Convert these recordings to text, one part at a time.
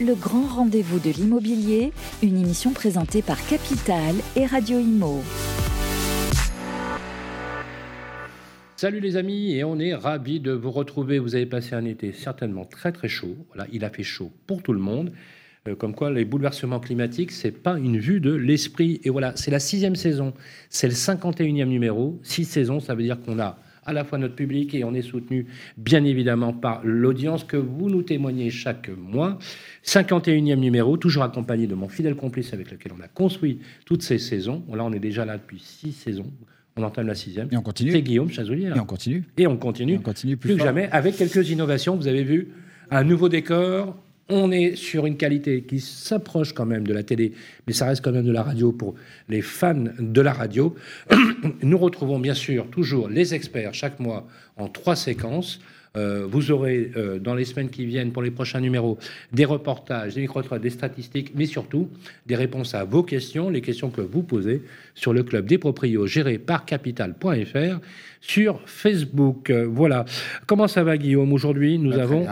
le grand rendez-vous de l'immobilier, une émission présentée par Capital et Radio Imo. Salut les amis, et on est ravis de vous retrouver. Vous avez passé un été certainement très très chaud. Voilà, il a fait chaud pour tout le monde. Euh, comme quoi, les bouleversements climatiques, c'est pas une vue de l'esprit. Et voilà, c'est la sixième saison, c'est le 51e numéro. Six saisons, ça veut dire qu'on a à la fois notre public et on est soutenu bien évidemment par l'audience que vous nous témoignez chaque mois. 51e numéro, toujours accompagné de mon fidèle complice avec lequel on a construit toutes ces saisons. Là, on est déjà là depuis six saisons. On entame la sixième. Et on continue. C'est Guillaume Chazolier. Et on continue. Et on continue. Et on continue plus, que jamais avec quelques innovations. Vous avez vu un nouveau décor, on est sur une qualité qui s'approche quand même de la télé, mais ça reste quand même de la radio pour les fans de la radio. Nous retrouvons bien sûr toujours les experts chaque mois en trois séquences. Euh, vous aurez euh, dans les semaines qui viennent, pour les prochains numéros, des reportages, des micro des statistiques, mais surtout des réponses à vos questions, les questions que vous posez sur le club des proprios géré par capital.fr sur Facebook. Euh, voilà. Comment ça va, Guillaume Aujourd'hui, nous bah, avons,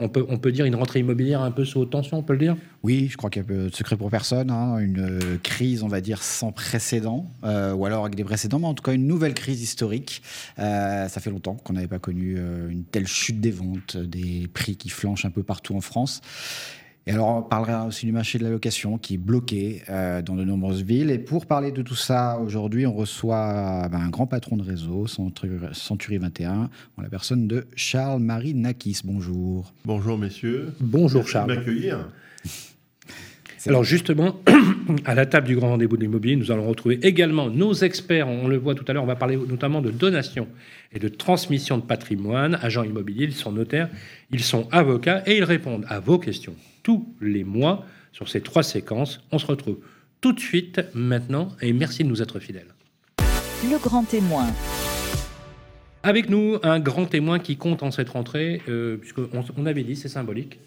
on, peut, on peut dire, une rentrée immobilière un peu sous tension, on peut le dire? Oui, je crois qu'il y a de secret pour personne. Hein. une crise, on va dire, sans précédent, ou alors avec des précédents, mais en tout cas une nouvelle crise historique. ça fait longtemps qu'on n'avait pas connu une telle chute des ventes, des prix qui flanchent un peu partout en France. Et alors, on parlera aussi du marché de la location qui est bloqué euh, dans de nombreuses villes. Et pour parler de tout ça, aujourd'hui, on reçoit ben, un grand patron de réseau, Century 21, en la personne de Charles-Marie Nakis. Bonjour. Bonjour, messieurs. Bonjour, Charles. De m'accueillir. Alors justement, à la table du grand rendez-vous de l'immobilier, nous allons retrouver également nos experts. On le voit tout à l'heure, on va parler notamment de donation et de transmission de patrimoine. Agents immobiliers, ils sont notaires, ils sont avocats et ils répondent à vos questions tous les mois sur ces trois séquences. On se retrouve tout de suite maintenant et merci de nous être fidèles. Le grand témoin. Avec nous, un grand témoin qui compte en cette rentrée, euh, puisqu'on on avait dit, c'est symbolique,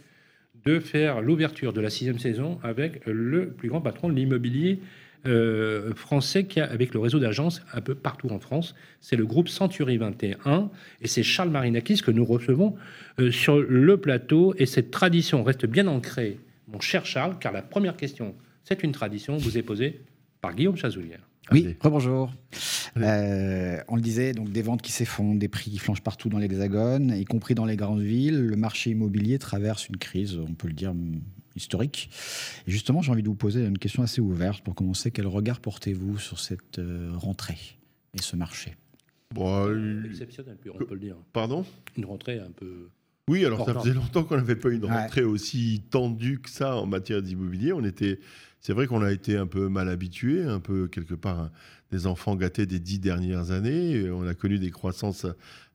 de faire l'ouverture de la sixième saison avec le plus grand patron de l'immobilier euh, français qui a, avec le réseau d'agences un peu partout en France. C'est le groupe Century 21 et c'est Charles Marinakis que nous recevons euh, sur le plateau. Et cette tradition reste bien ancrée, mon cher Charles, car la première question, c'est une tradition, vous est posée par Guillaume Chazoulière. Oui, rebonjour. Euh, on le disait, donc des ventes qui s'effondrent, des prix qui flanchent partout dans les hexagones, y compris dans les grandes villes. Le marché immobilier traverse une crise, on peut le dire, historique. Et justement, j'ai envie de vous poser une question assez ouverte pour commencer. Quel regard portez-vous sur cette euh, rentrée et ce marché? Bon, Exceptionnel, on peut le dire. Pardon? Une rentrée un peu. Oui, alors ça faisait longtemps qu'on n'avait pas eu une rentrée aussi tendue que ça en matière d'immobilier. On était, c'est vrai qu'on a été un peu mal habitué, un peu quelque part des enfants gâtés des dix dernières années. On a connu des croissances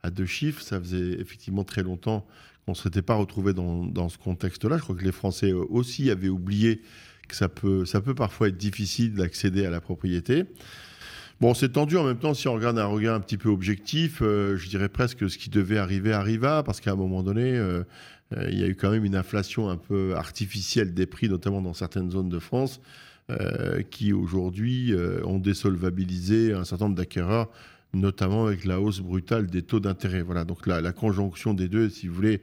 à deux chiffres. Ça faisait effectivement très longtemps qu'on ne s'était pas retrouvé dans, ce contexte-là. Je crois que les Français aussi avaient oublié que ça peut, parfois être difficile d'accéder à la propriété. Bon, c'est tendu en même temps, si on regarde un regard un petit peu objectif, euh, je dirais presque que ce qui devait arriver arriva, parce qu'à un moment donné, euh, euh, il y a eu quand même une inflation un peu artificielle des prix, notamment dans certaines zones de France, qui aujourd'hui ont désolvabilisé un certain nombre d'acquéreurs notamment avec la hausse brutale des taux d'intérêt. Voilà, donc la, conjonction des deux, si vous voulez,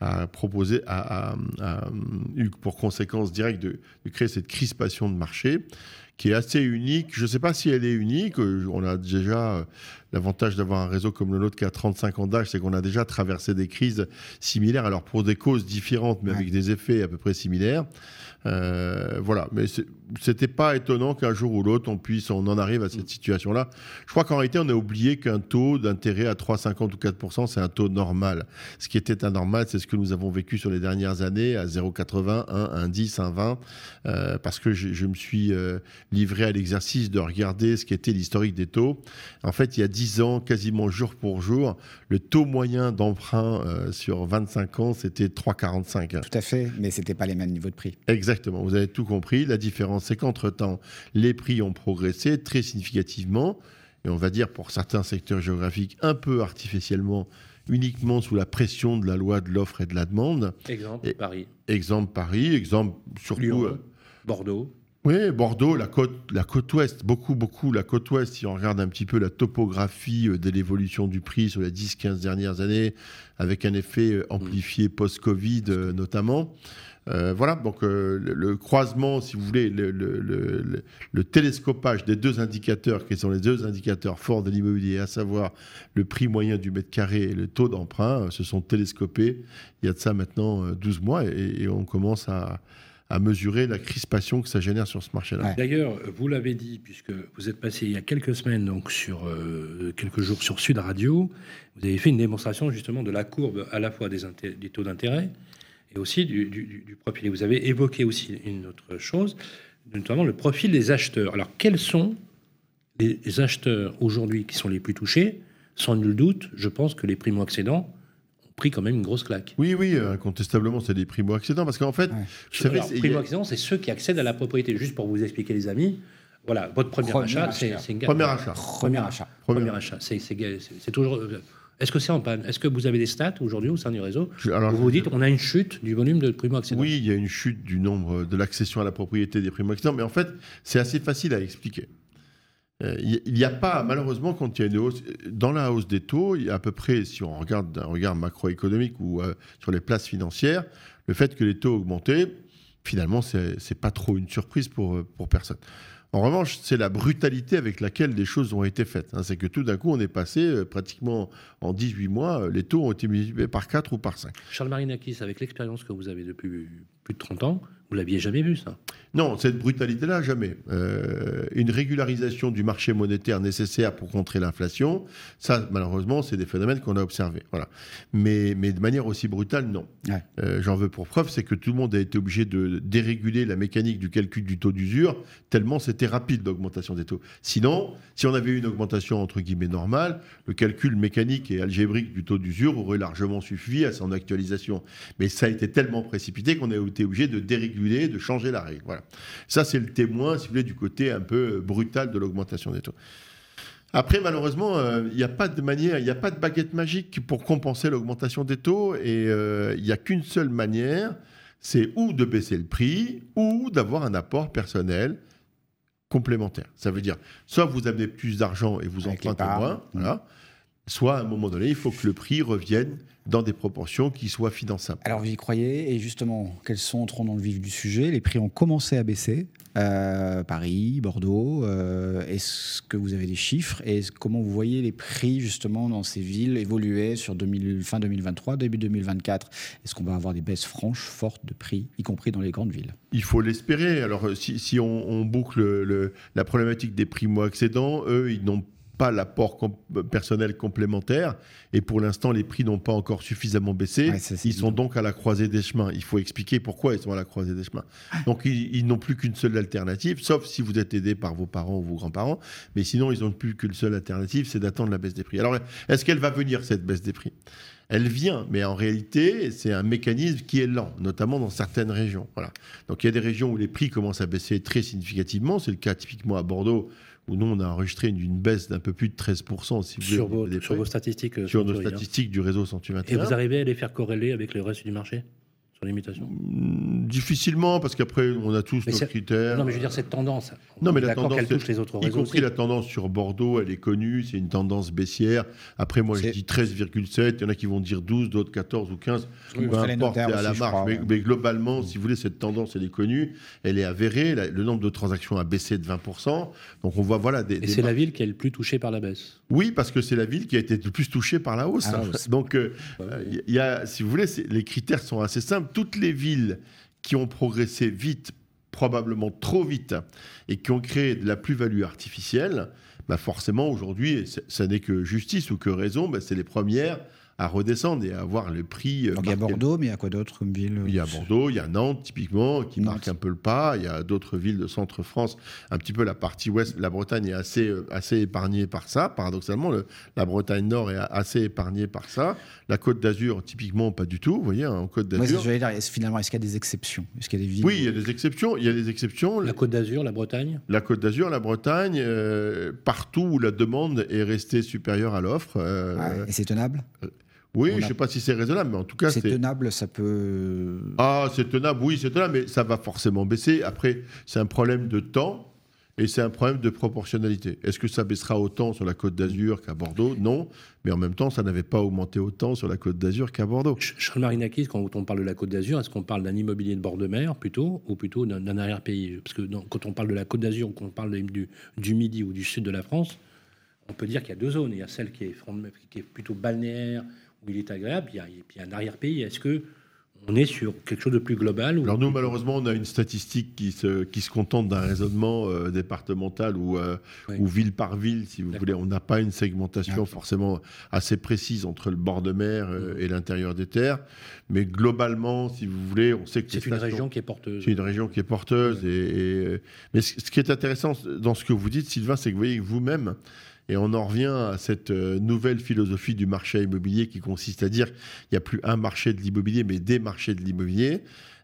a proposé, a, eu pour conséquence directe de, créer cette crispation de marché qui est assez unique. Je ne sais pas si elle est unique. On a déjà euh, l'avantage d'avoir un réseau comme le nôtre qui a 35 ans d'âge, c'est qu'on a déjà traversé des crises similaires, alors pour des causes différentes, mais avec des effets à peu près similaires. Euh, voilà, mais c'était pas étonnant qu'un jour ou l'autre on puisse, on en arrive à cette situation-là. Je crois qu'en réalité, on a oublié qu'un taux d'intérêt à 3,50 ou 4% c'est un taux normal. Ce qui était anormal, c'est ce que nous avons vécu sur les dernières années à 0,80, 1, 1,10, 1,20, euh, parce que je, me suis euh, livré à l'exercice de regarder ce qu'était l'historique des taux. En fait, il y a 10 ans, quasiment jour pour jour, le taux moyen d'emprunt euh, sur 25 ans, c'était 3,45. Tout à fait, mais c'était pas les mêmes niveaux de prix. Exactement, vous avez tout compris. La différence c'est qu'entre-temps, les prix ont progressé très significativement, et on va dire pour certains secteurs géographiques un peu artificiellement, uniquement sous la pression de la loi de l'offre et de la demande. Exemple Paris. Exemple Paris, exemple surtout... Euh, Bordeaux. Oui, Bordeaux, la côte, la côte ouest, beaucoup, beaucoup, la côte ouest, si on regarde un petit peu la topographie euh, de l'évolution du prix sur les 10-15 dernières années, avec un effet euh, amplifié post-Covid notamment, Euh, voilà, donc euh, le, croisement, si vous voulez, le, le, télescopage des deux indicateurs, qui sont les deux indicateurs forts de l'immobilier, à savoir le prix moyen du mètre carré et le taux d'emprunt, se sont télescopés il y a de ça maintenant 12 mois et on commence à, à mesurer la crispation que ça génère sur ce marché-là. D'ailleurs, vous l'avez dit, puisque vous êtes passé il y a quelques semaines, donc sur euh, quelques jours sur Sud Radio, vous avez fait une démonstration justement de la courbe à la fois des, des taux d'intérêt et aussi du, du, profil. Et vous avez évoqué aussi une autre chose, notamment le profil des acheteurs. Alors, quels sont les acheteurs aujourd'hui qui sont les plus touchés? Sans nul doute, je pense que les primo-accédants pris quand même une grosse claque. Oui, oui, incontestablement, c'est des primo-accédants. Parce qu'en fait, ouais. primo-accédants, c'est ceux qui accèdent à la propriété. Juste pour vous expliquer, les amis, voilà, votre premier, achat, c'est une Premier achat. Premier achat. Premier achat. C'est toujours. Euh, est-ce que c'est en panne? Est-ce que vous avez des stats aujourd'hui au sein du réseau? Alors, Vous vous dites, on a une chute du volume de primo-accédants Oui, il y a une chute du nombre de l'accession à la propriété des primo-accédants, mais en fait, c'est assez facile à expliquer. Euh, il n'y a pas, malheureusement, quand il y a une hausse, dans la hausse des taux, il y a à peu près, si on regarde d'un regard macroéconomique ou euh, sur les places financières, le fait que les taux augmenté, finalement, c'est pas trop une surprise pour, euh, pour personne. En revanche, c'est la brutalité avec laquelle les choses ont été faites. Hein. C'est que tout d'un coup, on est passé pratiquement en 18 mois, les taux ont été multipliés par 4 ou par 5. Charles Marinakis, avec l'expérience que vous avez depuis plus de 30 ans, vous l'aviez jamais vu, ça? Non, cette brutalité-là, jamais. Euh, une régularisation du marché monétaire nécessaire pour contrer l'inflation, ça, malheureusement, c'est des phénomènes qu'on a observés. Voilà. Mais, mais de manière aussi brutale, non. Euh, j'en veux pour preuve, c'est que tout le monde a été obligé de déréguler la mécanique du calcul du taux d'usure, tellement c'était rapide l'augmentation des taux. Sinon, si on avait eu une augmentation entre guillemets normale, le calcul mécanique et algébrique du taux d'usure aurait largement suffi à son actualisation. Mais ça a été tellement précipité qu'on a été obligé de déréguler de changer la règle. Voilà. Ça, c'est le témoin, si vous voulez, du côté un peu brutal de l'augmentation des taux. Après, malheureusement, euh, il n'y a pas de manière, il n'y a pas de baguette magique pour compenser l'augmentation des taux, et euh, il n'y a qu'une seule manière, c'est ou de baisser le prix, ou d'avoir un apport personnel complémentaire. Ça veut dire, soit vous amenez plus d'argent et vous empruntez moins, voilà, soit à un moment donné, il faut que le prix revienne dans des proportions qui soient finançables. Alors vous y croyez? Et justement, quels sont, entrons dans le vif du sujet, les prix ont commencé à baisser. Euh, Paris, Bordeaux, euh, est-ce que vous avez des chiffres? Et comment vous voyez les prix justement dans ces villes évoluer sur fin 2023, début 2024 Est-ce qu'on va avoir des baisses franches, fortes de prix, y compris dans les grandes villes? Il faut l'espérer. Alors si, on, boucle la problématique des primo-accédants, eux, ils n'ont pas l'apport personnel complémentaire. Et pour l'instant, les prix n'ont pas encore suffisamment baissé. ils sont donc à la croisée des chemins. Il faut expliquer pourquoi ils sont à la croisée des chemins. Donc, ils, n'ont plus qu'une seule alternative, sauf si vous êtes aidé par vos parents ou vos grands-parents. Mais sinon, ils n'ont plus qu'une seule alternative, c'est d'attendre la baisse des prix. Alors, est-ce qu'elle va venir, cette baisse des prix? Elle vient, mais en réalité, c'est un mécanisme qui est lent, notamment dans certaines régions. Voilà. Donc il y a des régions où les prix commencent à baisser très significativement. C'est le cas typiquement à Bordeaux, où nous, on a enregistré une, baisse d'un peu plus de 13%. Si vous sur, vos, sur vos statistiques. Euh, sur nos hein. statistiques du réseau Century Et vous arrivez à les faire corréler avec le reste du marché? Sur les mutations hmm, Difficilement, parce qu'après, on a tous nos critères. Non, mais je veux dire, cette tendance. Non, mais la tendance, elle touche les autres y compris la tendance sur Bordeaux, elle est connue, c'est une tendance baissière. Après, moi, je dis 13,7, il y en a qui vont dire 12, d'autres 14 ou 15. peu importe, à la marge. Mais, globalement, si vous voulez, cette tendance, elle est connue, elle est avérée. Le nombre de transactions a baissé de 20%. Donc, on voit, voilà. Des, Et c'est la ville qui est le plus touchée par la baisse Oui, parce que c'est la ville qui a été le plus touchée par la hausse. Donc, euh, il y a, si vous voulez, les critères sont assez simples. Toutes les villes qui ont progressé vite, probablement trop vite, et qui ont créé de la plus-value artificielle, bah forcément aujourd'hui, ça n'est que justice ou que raison, bah c'est les premières à redescendre et à avoir le prix. Euh, Donc il y a Bordeaux, mais il y a quoi d'autre comme ville Il y a Bordeaux, il y a Nantes typiquement qui marque un peu le pas. Il y a d'autres villes de centre-France, un petit peu la partie ouest. La Bretagne est assez, euh, assez épargnée par ça. Paradoxalement, le, la Bretagne Nord est assez épargnée par ça. La Côte d'Azur, typiquement, pas du tout. Vous voyez, en Côte d'Azur. Ouais, finalement, est-ce qu'il y a des exceptions? Est-ce qu'il y a des villes Oui, il y a des exceptions. Il y a des exceptions. La Côte d'Azur, la Bretagne? La Côte d'Azur, la Bretagne, euh, partout où la demande est restée supérieure à l'offre. et c'est tenable? Oui, je ne sais pas si c'est raisonnable, mais en tout cas, c'est tenable, ça peut. Ah, c'est tenable, oui, c'est tenable, mais ça va forcément baisser. Après, c'est un problème de temps. Et c'est un problème de proportionnalité. Est-ce que ça baissera autant sur la Côte d'Azur qu'à Bordeaux? Non. Mais en même temps, ça n'avait pas augmenté autant sur la Côte d'Azur qu'à Bordeaux. Charles Marinakis, quand on parle de la Côte d'Azur, est-ce qu'on parle d'un immobilier de bord de mer plutôt, ou plutôt d'un arrière-pays? Parce que quand on parle de la Côte d'Azur, ou qu'on parle du, du, Midi ou du Sud de la France, on peut dire qu'il y a deux zones. Il y a celle qui est, qui est plutôt balnéaire, il est agréable, il y a, un arrière-pays. Est-ce que on est sur quelque chose de plus global Alors nous, malheureusement, on a une statistique qui se, qui se contente d'un raisonnement euh, départemental ou, euh, ou, ville par ville, si vous voulez. On n'a pas une segmentation forcément assez précise entre le bord de mer euh, mmh. et l'intérieur des terres. Mais globalement, si vous voulez, on sait que c'est une région qui est porteuse. C'est une région qui est porteuse. Et, mais ce qui est intéressant dans ce que vous dites, Sylvain, c'est que vous voyez vous-même, et on en revient à cette euh, nouvelle philosophie du marché immobilier qui consiste à dire qu'il n'y a plus un marché de l'immobilier, mais des marchés de l'immobilier.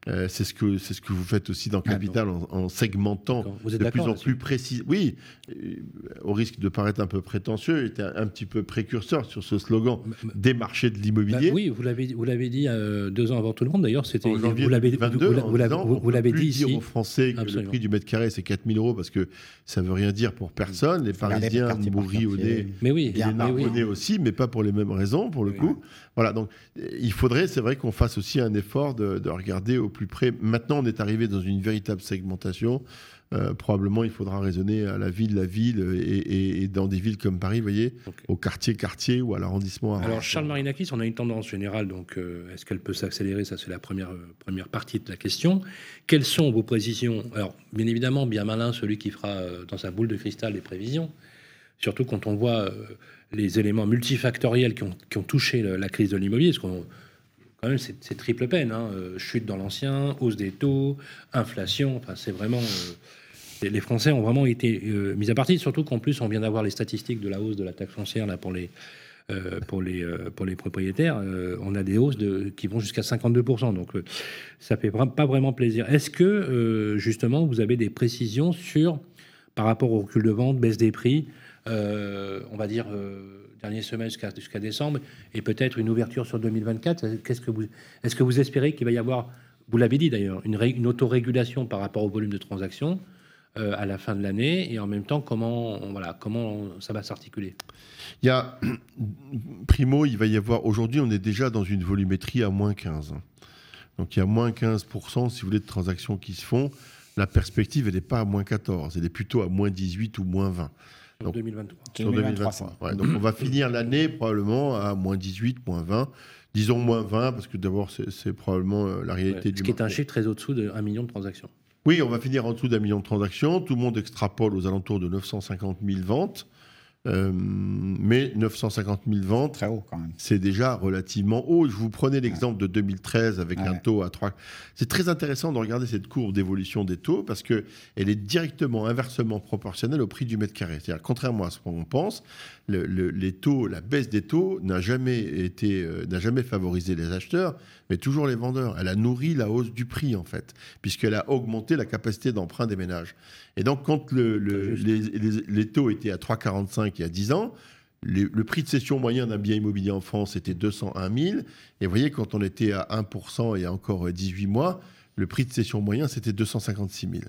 Euh, c'est ce que c'est ce que vous faites aussi dans ah, Capital en, segmentant de plus en plus précis. Oui, euh, au risque de paraître un peu prétentieux, était un, petit peu précurseur sur ce slogan des marchés de l'immobilier. Bah oui, vous l'avez vous l'avez dit euh, deux ans avant tout le monde. D'ailleurs, c'était vous l'avez vous, vous l'avez dit ici. Dire aux Français que le prix du mètre carré c'est 4000 euros parce que ça veut rien dire pour personne. Les Parisiens mourrissent au nez, mais oui, les mais aussi, mais pas pour les mêmes raisons pour le coup. Voilà, donc il faudrait, c'est vrai qu'on fasse aussi un effort de, de regarder au plus près. Maintenant, on est arrivé dans une véritable segmentation. Euh, probablement, il faudra raisonner à la ville, la ville, et, dans des villes comme Paris, vous voyez, au quartier, quartier ou à l'arrondissement. Alors, Charles Marinakis, on a une tendance générale, donc euh, est-ce qu'elle peut s'accélérer? Ça, c'est la première, euh, première partie de la question. Quelles sont vos précisions? Alors, bien évidemment, bien malin celui qui fera dans sa boule de cristal les prévisions, surtout quand on voit les éléments multifactoriels qui ont, qui ont touché la crise de l'immobilier, parce qu'on c'est triple peine. Hein. Euh, chute dans l'ancien, hausse des taux, inflation. Enfin, c'est vraiment. Euh, les Français ont vraiment été euh, mis à partie, surtout qu'en plus, on vient d'avoir les statistiques de la hausse de la taxe foncière là, pour les. pour, les, pour les propriétaires, on a des hausses de, qui vont jusqu'à 52%. Donc, ça fait pas vraiment plaisir. Est-ce que, justement, vous avez des précisions sur, par rapport au recul de vente, baisse des prix, on va dire dernier semestre jusqu'à décembre, et peut-être une ouverture sur 2024. Qu'est-ce que vous, est-ce que vous espérez qu'il va y avoir, vous l'avez dit d'ailleurs, une, une autorégulation par rapport au volume de transactions euh, à la fin de l'année, et en même temps, comment, voilà, comment ça va s'articuler? Il y a, primo, il va y avoir, aujourd'hui, on est déjà dans une volumétrie à moins 15. Donc il y a moins 15%, si vous voulez, de transactions qui se font. La perspective, elle n'est pas à moins 14, elle est plutôt à moins 18 ou moins 20. Donc, 2023. Sur 2023. donc on va finir l'année probablement à moins 18, moins 20. Disons moins 20, parce que d'abord, c'est probablement euh, la réalité du Ce qui est un chiffre très au-dessous d'un million de transactions. Oui, on va finir en dessous d'un million de transactions. Tout le monde extrapole aux alentours de 950 000 ventes. Euh, mais 950 000 ventes, c'est déjà relativement haut. Je vous prenais l'exemple de 2013 avec un taux à 3. C'est très intéressant de regarder cette courbe d'évolution des taux parce qu'elle est directement inversement proportionnelle au prix du mètre carré. C'est-à-dire, contrairement à ce qu'on pense, les taux, la baisse des taux n'a jamais été, euh, n'a jamais favorisé les acheteurs, mais toujours les vendeurs. Elle a nourri la hausse du prix en fait, puisqu'elle a augmenté la capacité d'emprunt des ménages. Et donc, quand le, les, les, taux étaient à 3,45 il y a 10 ans, le prix de cession moyen d'un bien immobilier en France était 201 000. Et vous voyez, quand on était à 1% il y a encore 18 mois, le prix de cession moyen, c'était 256 000.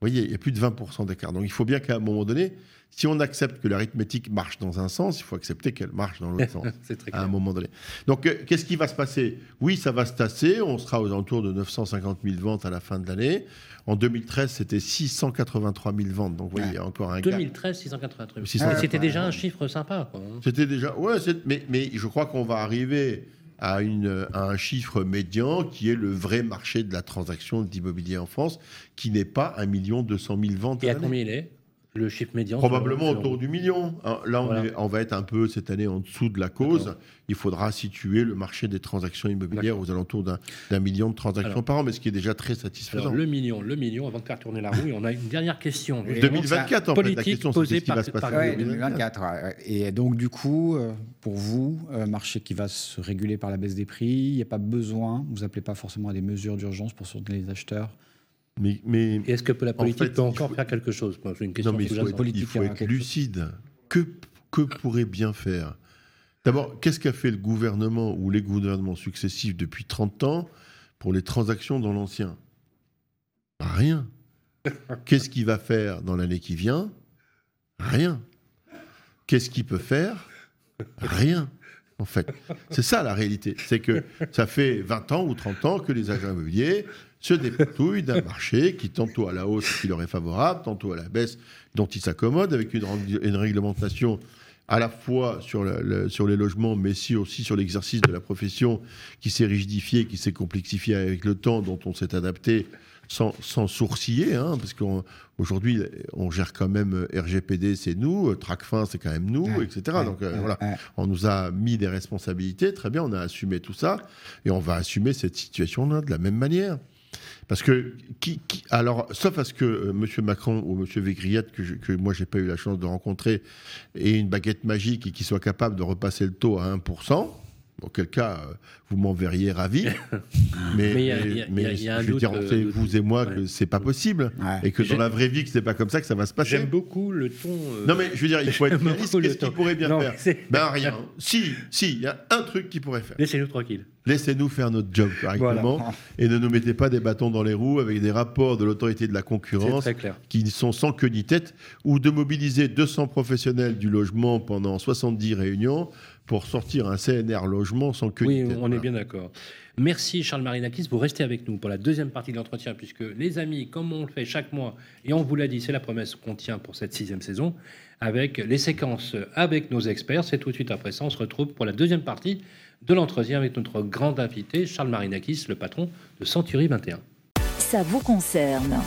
Vous voyez, il y a plus de 20% d'écart. Donc il faut bien qu'à un moment donné, si on accepte que l'arithmétique marche dans un sens, il faut accepter qu'elle marche dans l'autre sens. à un moment donné. Donc, euh, qu'est-ce qui va se passer? Oui, ça va se tasser. On sera aux alentours de 950 000 ventes à la fin de l'année. En 2013, c'était 683 000 ventes. Donc, vous voyez, il y a encore un 2013, 683 000. c'était déjà un chiffre sympa. Hein. C'était déjà. Ouais, mais, mais je crois qu'on va arriver à, une, à, un chiffre médian qui est le vrai marché de la transaction d'immobilier en France, qui n'est pas 1 200 000 ventes. Et à combien il est? Le chiffre médian Probablement autour du million. Hein, là, on, va être un peu cette année en dessous de la cause. Il faudra situer le marché des transactions immobilières aux alentours d'un million de transactions par an, mais ce qui est déjà très satisfaisant. le million, le million, avant de faire tourner la roue, on a une dernière question. 2024, en fait, la question, c'est ce qui va se passer. 2024. Et donc, du coup, euh, pour vous, un euh, marché qui va se réguler par la baisse des prix, il n'y a pas besoin, vous appelez pas forcément à des mesures d'urgence pour soutenir les acheteurs mais, Est-ce que la politique peut encore faire quelque chose une question non, mais il faut, il faut être lucide. Que, que pourrait bien faire D'abord, qu'est-ce qu'a fait le gouvernement ou les gouvernements successifs depuis 30 ans pour les transactions dans l'ancien? Rien. Qu'est-ce qu'il va faire dans l'année qui vient? Rien. Qu'est-ce qu'il peut faire? Rien en fait. C'est ça la réalité. C'est que ça fait 20 ans ou 30 ans que les agents immobiliers se dépatouillent d'un marché qui tantôt à la hausse qui leur est favorable, tantôt à la baisse dont ils s'accommodent, avec une, réglementation à la fois sur, les logements, mais aussi sur l'exercice de la profession qui s'est rigidifié, qui s'est complexifié avec le temps, dont on s'est adapté sans, sans sourciller, hein, parce qu'aujourd'hui, on, gère quand même RGPD, c'est nous, Tracfin, c'est quand même nous, etc. Donc euh, voilà, on nous a mis des responsabilités, très bien, on a assumé tout ça, et on va assumer cette situation-là de la même manière. Parce que, qui, alors, sauf à ce que euh, M. Macron ou M. Végriette, que, je, que moi j'ai pas eu la chance de rencontrer, ait une baguette magique et qu'il soit capable de repasser le taux à 1%, Auquel cas, euh, vous m'en verriez ravi. mais, mais, je veux dire, euh, vous et moi, que c'est pas possible. Et que dans la vraie vie, que c'est pas comme ça que ça va se passer. J'aime beaucoup le ton. Euh, non, mais je veux dire, il faut être réaliste. Qu'est-ce qu'il pourrait bien faire Ben rien. Si, si, il y a un truc qu'il pourrait faire. Laissez-nous tranquille. Laissez-nous faire notre job correctement et ne nous mettez pas des bâtons dans les roues avec des rapports de l'autorité de la concurrence qui sont sans queue ni tête ou de mobiliser 200 professionnels du logement pendant 70 réunions pour sortir un CNR logement sans que. Oui, on est bien d'accord. Merci Charles Marinakis. Vous restez avec nous pour la deuxième partie de l'entretien, puisque les amis, comme on le fait chaque mois, et on vous l'a dit, c'est la promesse qu'on tient pour cette sixième saison, avec les séquences avec nos experts. C'est tout de suite après ça, on se retrouve pour la deuxième partie de l'entretien avec notre grand invité, Charles Marinakis, le patron de Century 21. Ça vous concerne.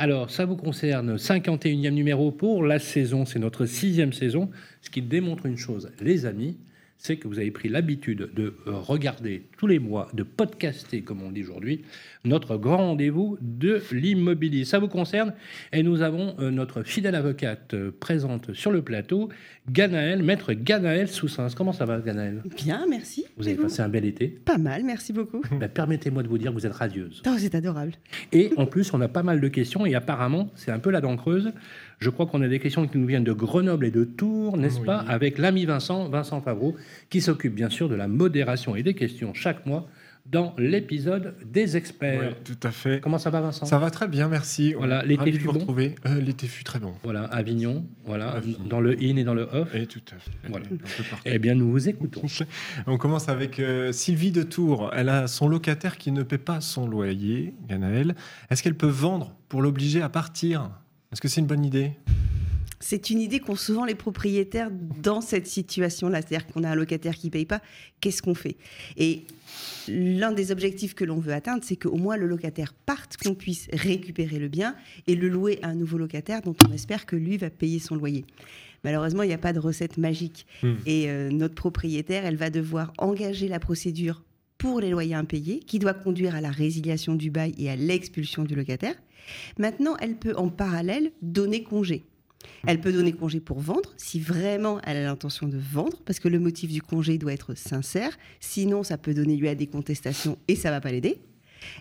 Alors, ça vous concerne, 51e numéro pour la saison, c'est notre sixième saison, ce qui démontre une chose, les amis, c'est que vous avez pris l'habitude de euh, regarder tous les mois, de podcaster, comme on dit aujourd'hui, notre grand rendez-vous de l'immobilier. Ça vous concerne et nous avons euh, notre fidèle avocate euh, présente sur le plateau, Ganaël, maître Ganaël Soussins. Comment ça va, Ganaël Bien, merci. Vous avez passé un bel été? Pas mal, merci beaucoup. Ben, permettez-moi de vous dire que vous êtes radieuse. Oh, c'est adorable. Et en plus, on a pas mal de questions et apparemment, c'est un peu la dent creuse. Je crois qu'on a des questions qui nous viennent de Grenoble et de Tours, n'est-ce pas Avec l'ami Vincent, Vincent Favreau, qui s'occupe bien sûr de la modération et des questions chaque mois dans l'épisode des experts. Oui, tout à fait. Comment ça va, Vincent? Ça va très bien, merci. Voilà, l'été fut bon. Euh, l'été fut très bon. Voilà, Avignon, voilà, dans le in et dans le off. Et tout à fait. Voilà. Eh bien, nous vous écoutons. On commence avec euh, Sylvie de Tours. Elle a son locataire qui ne paie pas son loyer, Ganaël. Est-ce qu'elle peut vendre pour l'obliger à partir? Est-ce que c'est une bonne idée? C'est une idée qu'ont souvent les propriétaires dans cette situation-là. C'est-à-dire qu'on a un locataire qui ne paye pas, qu'est-ce qu'on fait? Et l'un des objectifs que l'on veut atteindre, c'est qu'au moins le locataire parte, qu'on puisse récupérer le bien et le louer à un nouveau locataire dont on espère que lui va payer son loyer. Malheureusement, il n'y a pas de recette magique. Hmm. Et euh, notre propriétaire, elle va devoir engager la procédure pour les loyers impayés, qui doit conduire à la résiliation du bail et à l'expulsion du locataire. Maintenant, elle peut en parallèle donner congé. Elle peut donner congé pour vendre, si vraiment elle a l'intention de vendre, parce que le motif du congé doit être sincère. Sinon, ça peut donner lieu à des contestations et ça va pas l'aider.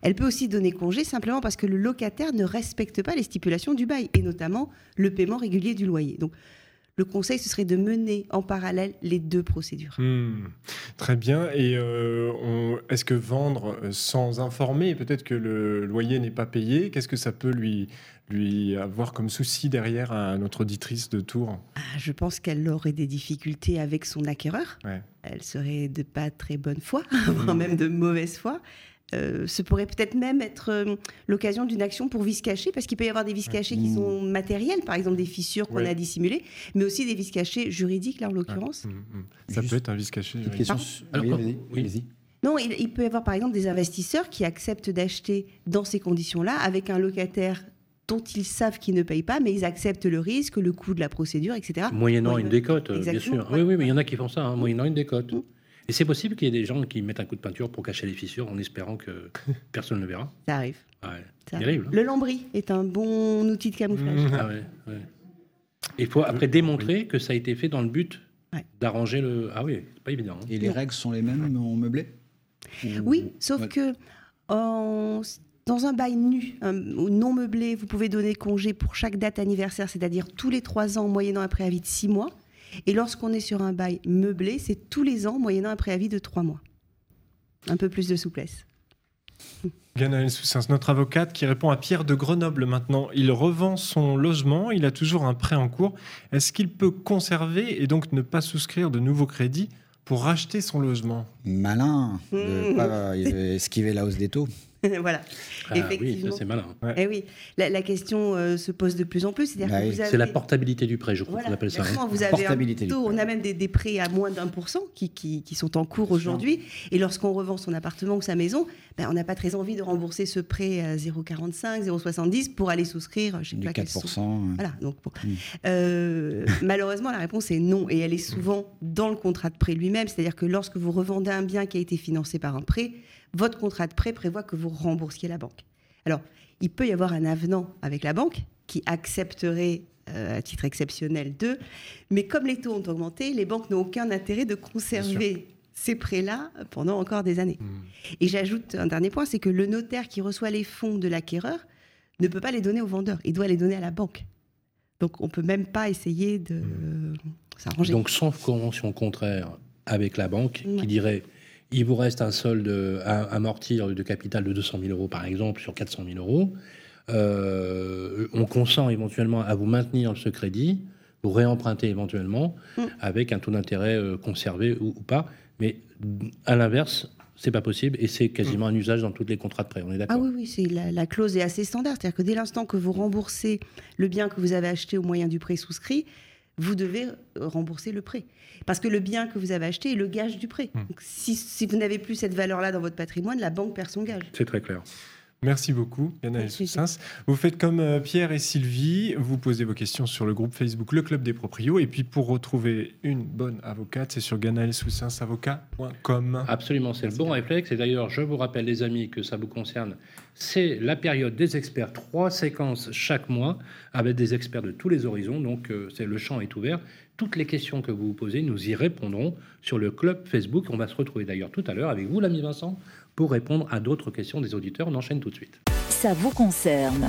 Elle peut aussi donner congé simplement parce que le locataire ne respecte pas les stipulations du bail, et notamment le paiement régulier du loyer. Donc, le conseil, ce serait de mener en parallèle les deux procédures. Hmm. très bien. Et euh, est-ce que vendre sans informer, peut-être que le loyer n'est pas payé, qu'est-ce que ça peut lui, lui avoir comme souci derrière à notre auditrice de Tours? Ah, Je pense qu'elle aurait des difficultés avec son acquéreur. Elle serait de pas très bonne foi, voire hmm. même de mauvaise foi. Euh, ce pourrait peut-être même être euh, l'occasion d'une action pour vis cachés, parce qu'il peut y avoir des vis cachés qui sont matériels, par exemple des fissures qu'on a dissimulées, mais aussi des vis cachés juridiques, là en l'occurrence. Mmh, mmh. Ça peut être un vis caché juridique. oui, Non, il, il, peut y avoir par exemple des investisseurs qui acceptent d'acheter dans ces conditions-là avec un locataire dont ils savent qu'il ne paye pas, mais ils acceptent le risque, le coût de la procédure, etc. Moyennant une décote, bien sûr. Oui, oui, mais il y en a qui font ça, hein, moyennant une décote. Mmh. Et c'est possible qu'il y ait des gens qui mettent un coup de peinture pour cacher les fissures en espérant que personne ne le verra. Ça arrive. Ouais. Hein. Le lambris est un bon outil de camouflage. Mmh. Ah ouais, Il faut après démontrer que ça a été fait dans le but d'arranger le. Ah oui, c'est pas évident. Hein. Et les règles sont les mêmes en meublé Oui, sauf que dans un bail nu ou non meublé, vous pouvez donner congé pour chaque date anniversaire, c'est-à-dire tous les trois ans, moyennant un préavis de six mois. Et lorsqu'on est sur un bail meublé, c'est tous les ans, moyennant un préavis de trois mois. Un peu plus de souplesse. Ganaël Soussens, notre avocate, qui répond à Pierre de Grenoble maintenant. Il revend son logement, il a toujours un prêt en cours. Est-ce qu'il peut conserver et donc ne pas souscrire de nouveaux crédits pour racheter son logement? Malin de Mmh. pas euh, esquiver la hausse des taux. voilà. Ah oui, Effectivement. ça c'est malin. Eh oui, la, la question euh, se pose de plus en plus. C'est-à-dire Bah oui. vous avez... C'est la portabilité du prêt, je crois Voilà, qu'on appelle ça. hein. Vous avez Portabilité un du taux, prêt. on a même des, des prêts à moins d'un pour cent qui, qui, qui sont en cours aujourd'hui. Et lorsqu'on revend son appartement ou sa maison, ben, on n'a pas très envie de rembourser ce prêt à 0,45, 0,70 pour aller souscrire, je sais Du pas quels sont- 4%. euh. Voilà, donc bon. Mm. Euh, malheureusement, la réponse est non. Et elle est souvent dans le contrat de prêt lui-même. C'est-à-dire que lorsque vous revendez un bien qui a été financé par un prêt, votre contrat de prêt prévoit que vous remboursiez la banque. Alors, il peut y avoir un avenant avec la banque qui accepterait euh, à titre exceptionnel d'eux. Mais comme les taux ont augmenté, les banques n'ont aucun intérêt de conserver ces prêts-là pendant encore des années. Et j'ajoute un dernier point, c'est que le notaire qui reçoit les fonds de l'acquéreur ne peut pas les donner au vendeur, il doit les donner à la banque. Donc on ne peut même pas essayer de s'arranger. Donc, sans convention contraire avec la banque qui dirait il vous reste un solde à amortir de capital de 200 000 euros, par exemple, sur 400 000 euros, euh, on consent éventuellement à vous maintenir ce crédit, vous réemprunter éventuellement Mm. avec un taux d'intérêt euh, conservé ou, ou pas. Mais à l'inverse, c'est pas possible et c'est quasiment un usage dans tous les contrats de prêt. On est d'accord Ah oui, oui, c'est la, la clause est assez standard. C'est-à-dire que dès l'instant que vous remboursez le bien que vous avez acheté au moyen du prêt souscrit, vous devez euh, rembourser le prêt. Parce que le bien que vous avez acheté est le gage du prêt. Donc, si, si vous n'avez plus cette valeur-là dans votre patrimoine, la banque perd son gage. C'est très clair. Merci beaucoup. Soussens. Vous faites comme euh, Pierre et Sylvie, vous posez vos questions sur le groupe Facebook Le Club des Proprios. Et puis pour retrouver une bonne avocate, c'est sur ganaëlsoussensavocat.com. Absolument, c'est le bon réflexe. Et d'ailleurs, je vous rappelle, les amis, que ça vous concerne. C'est la période des experts, trois séquences chaque mois, avec des experts de tous les horizons. Donc, euh, c'est le champ est ouvert. Toutes les questions que vous vous posez, nous y répondrons sur le club Facebook. On va se retrouver d'ailleurs tout à l'heure avec vous, l'ami Vincent, pour répondre à d'autres questions des auditeurs. On enchaîne tout de suite. Ça vous concerne.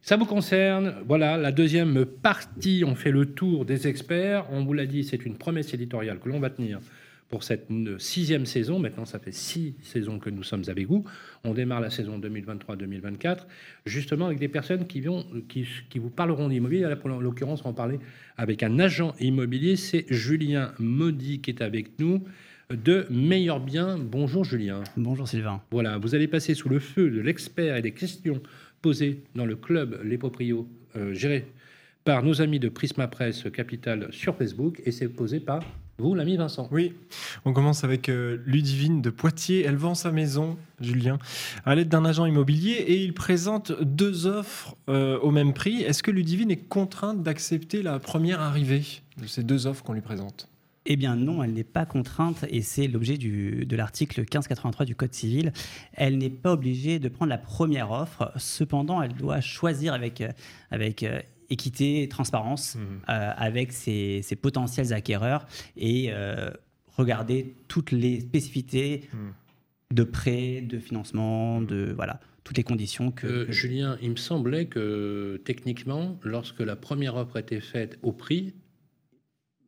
Ça vous concerne, voilà, la deuxième partie, on fait le tour des experts. On vous l'a dit, c'est une promesse éditoriale que l'on va tenir pour cette sixième saison. Maintenant, ça fait six saisons que nous sommes avec vous. On démarre la saison 2023-2024, justement avec des personnes qui, vont, qui, qui vous parleront d'immobilier. Là, pour l'occurrence, on va en parler avec un agent immobilier. C'est Julien Maudy qui est avec nous de Meilleur Bien. Bonjour Julien. Bonjour Sylvain. Voilà, vous allez passer sous le feu de l'expert et des questions posées dans le club Les Proprios, euh, géré par nos amis de Prisma Presse Capital sur Facebook, et c'est posé par vous, l'ami Vincent. Oui, on commence avec euh, Ludivine de Poitiers. Elle vend sa maison, Julien, à l'aide d'un agent immobilier et il présente deux offres euh, au même prix. Est-ce que Ludivine est contrainte d'accepter la première arrivée de ces deux offres qu'on lui présente? Eh bien non, elle n'est pas contrainte et c'est l'objet de l'article 1583 du Code civil. Elle n'est pas obligée de prendre la première offre. Cependant, elle doit choisir avec, avec euh, équité transparence euh, avec ses, ses potentiels acquéreurs et euh, regarder toutes les spécificités de prêt, de financement, de voilà toutes les conditions que, Euh, que- Julien, il me semblait que techniquement, lorsque la première offre était faite au prix,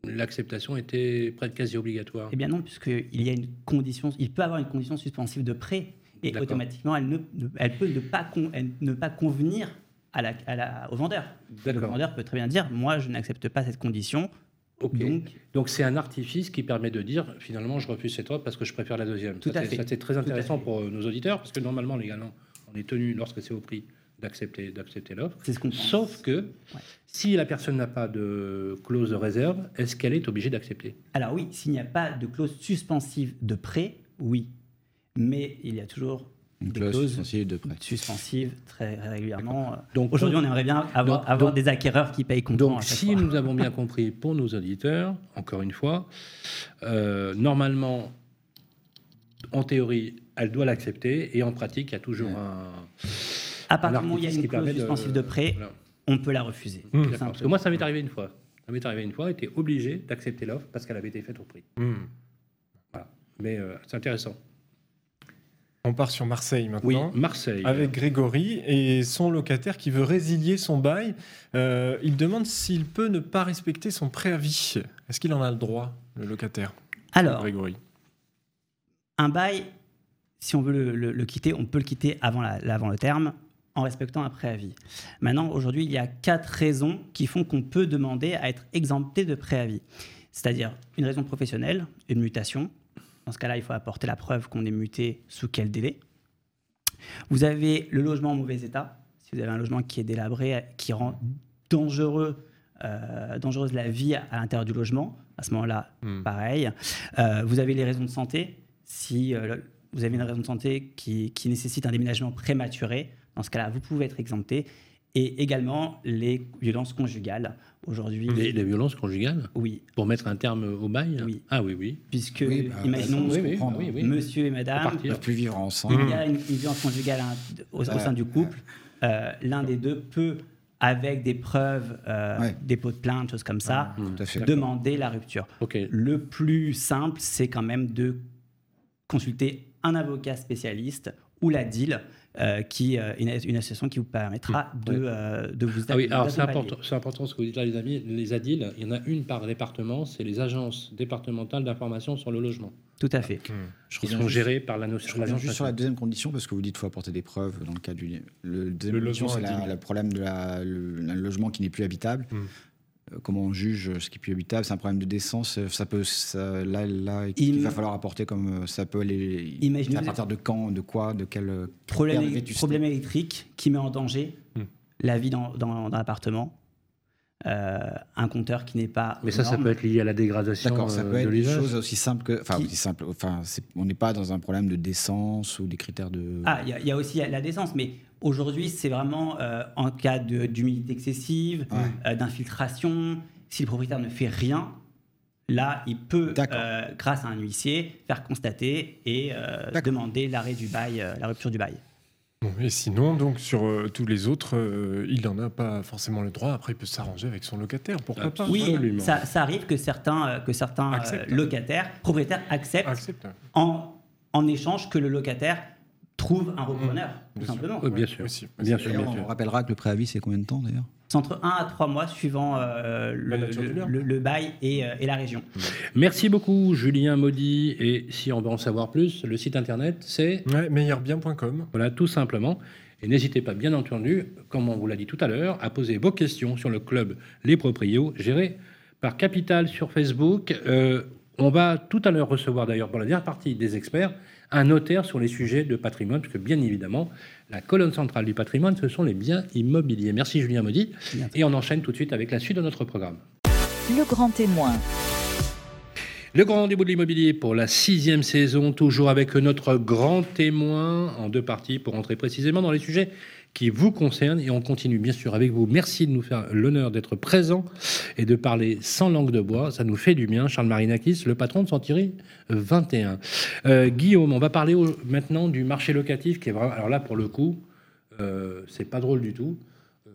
l'acceptation était près de quasi obligatoire. Eh bien non, puisqu'il y a une condition, il peut avoir une condition suspensive de prêt et automatiquement elle, ne- elle peut ne pas, con- elle ne pas convenir à la, à la- au vendeur. Le vendeur peut très bien dire, moi je n'accepte pas cette condition, Ok. donc c'est un artifice qui permet de dire finalement je refuse cette offre parce que je préfère la deuxième. Tout ça, à c'est- fait. ça, c'est très intéressant pour euh, nos auditeurs parce que normalement légalement on est tenu lorsque c'est au prix d'accepter d'accepter l'offre. c'est ce qu'on. Sauf que si la personne n'a pas de clause de réserve, est-ce qu'elle est obligée d'accepter? Alors oui, s'il n'y a pas de clause suspensive de prêt, oui. Mais il y a toujours Une des clause clauses suspensive de prêt. suspensives très régulièrement. Donc Aujourd'hui, on aimerait bien avoir, Donc- avoir donc- des acquéreurs qui payent comptant Donc, si fois. nous avons bien compris pour nos auditeurs, encore une fois, euh, normalement, en théorie, elle doit l'accepter, et en pratique, il y a toujours Ouais. un, À partir du moment où il y a une clause de- suspensive de prêt, Voilà. on peut la refuser. Mmh. Parce que moi, ça m'est arrivé une fois. Ça m'est arrivé une fois, était obligé d'accepter l'offre parce qu'elle avait été faite au prix. Voilà. Mais euh, c'est intéressant. On part sur Marseille Oui, maintenant. Marseille. Avec Grégory et son locataire qui veut résilier son bail. Euh, il demande s'il peut ne pas respecter son préavis. Est-ce qu'il en a le droit, le locataire Alors, Grégory? un bail, si on veut le, quitter, on peut le quitter avant, avant le terme en respectant un préavis. Maintenant, aujourd'hui, il y a quatre raisons qui font qu'on peut demander à être exempté de préavis. C'est-à-dire une raison professionnelle, une mutation. Dans ce cas-là, il faut apporter la preuve qu'on est muté sous quel délai. Vous avez le logement en mauvais état. Si vous avez un logement qui est délabré, qui rend dangereux, euh, dangereuse la vie à l'intérieur du logement, à ce moment-là, hmm. pareil. Euh, vous avez les raisons de santé. Si euh, vous avez une raison de santé qui, qui nécessite un déménagement prématuré, dans ce cas-là, vous pouvez être exempté. Et également les violences conjugales. Aujourd'hui. Les, violences conjugales Oui. Pour mettre un terme au bail Oui. Ah oui, oui. Puisque, bah, imaginons, monsieur et madame. Ils ne peuvent plus vivre ensemble. Il y a une, violence conjugale au, sein du couple. Euh, l'un des deux peut, avec des preuves, euh, dépôt de plainte, choses comme ça, ah, demander la rupture. Le plus simple, c'est quand même de consulter un avocat spécialiste ou la DIL euh, qui, euh, une, association qui vous permettra de, euh, de vous ah oui, alors c'est important, c'est important ce que vous dites là, les amis. Les ADIL, il y en a une par département, c'est les agences départementales d'information sur le logement. Tout à fait. Qui sont gérées par la notion. Je reviens juste sur la deuxième condition parce que vous dites qu'il faut apporter des preuves dans le cas du. Le deuxième condition, c'est le problème de la, le, logement qui n'est plus habitable. Hmm. Euh, comment on juge ce qui est plus habitable C'est un problème de décence. Euh, ça peut, là, là, il, va falloir apporter comme euh, ça peut aller. Imaginez à partir de quand, de quoi, de quel problème, problème électrique qui met en danger hmm. la vie dans, dans, l'appartement. un compteur qui n'est pas. Mais ça, ça peut être lié à la dégradation. D'accord, ça peut être des choses aussi simples que. Enfin, aussi simple. Enfin, on n'est pas dans un problème de décence ou des critères de. Ah, il y, a aussi la décence, mais Aujourd'hui, c'est vraiment euh, en cas d'humidité excessive, euh, d'infiltration. Si le propriétaire ne fait rien, là, il peut, euh, grâce à un huissier, faire constater et demander l'arrêt du bail, la rupture du bail. et sinon, donc sur tous les autres, il n'en a pas forcément le droit. Après, il peut s'arranger avec son locataire. Pourquoi pas Oui, ça, arrive que certains, que certains locataires, propriétaires acceptent en, en échange que le locataire trouve un repreneur, tout simplement. bien sûr. bien sûr, On rappellera que le préavis, c'est combien de temps d'ailleurs C'est entre 1 à 3 mois suivant euh, le, bail euh, et, la région. Merci beaucoup, Julien Maudit. Et si on veut en savoir plus, le site internet, c'est ouais, meilleurbien.com. Voilà, tout simplement. Et n'hésitez pas, bien entendu, comme on vous l'a dit tout à l'heure, à poser vos questions sur le club Les Proprios, géré par Capital sur Facebook. Euh, on va tout à l'heure recevoir d'ailleurs pour la dernière partie des experts un notaire sur les sujets de patrimoine, puisque bien évidemment, la colonne centrale du patrimoine, ce sont les biens immobiliers. Merci Julien Maudit. Et on enchaîne tout de suite avec la suite de notre programme. Le grand témoin. Le grand rendez-vous de l'immobilier pour la sixième saison, toujours avec notre grand témoin en deux parties pour entrer précisément dans les sujets qui vous concerne. Et on continue bien sûr avec vous. Merci de nous faire l'honneur d'être présent et de parler sans langue de bois. Ça nous fait du bien. Charles Marinakis, le patron de Santiri 21. Euh, Guillaume, on va parler maintenant du marché locatif qui est vraiment. Alors là, pour le coup, euh, c'est pas drôle du tout. Euh,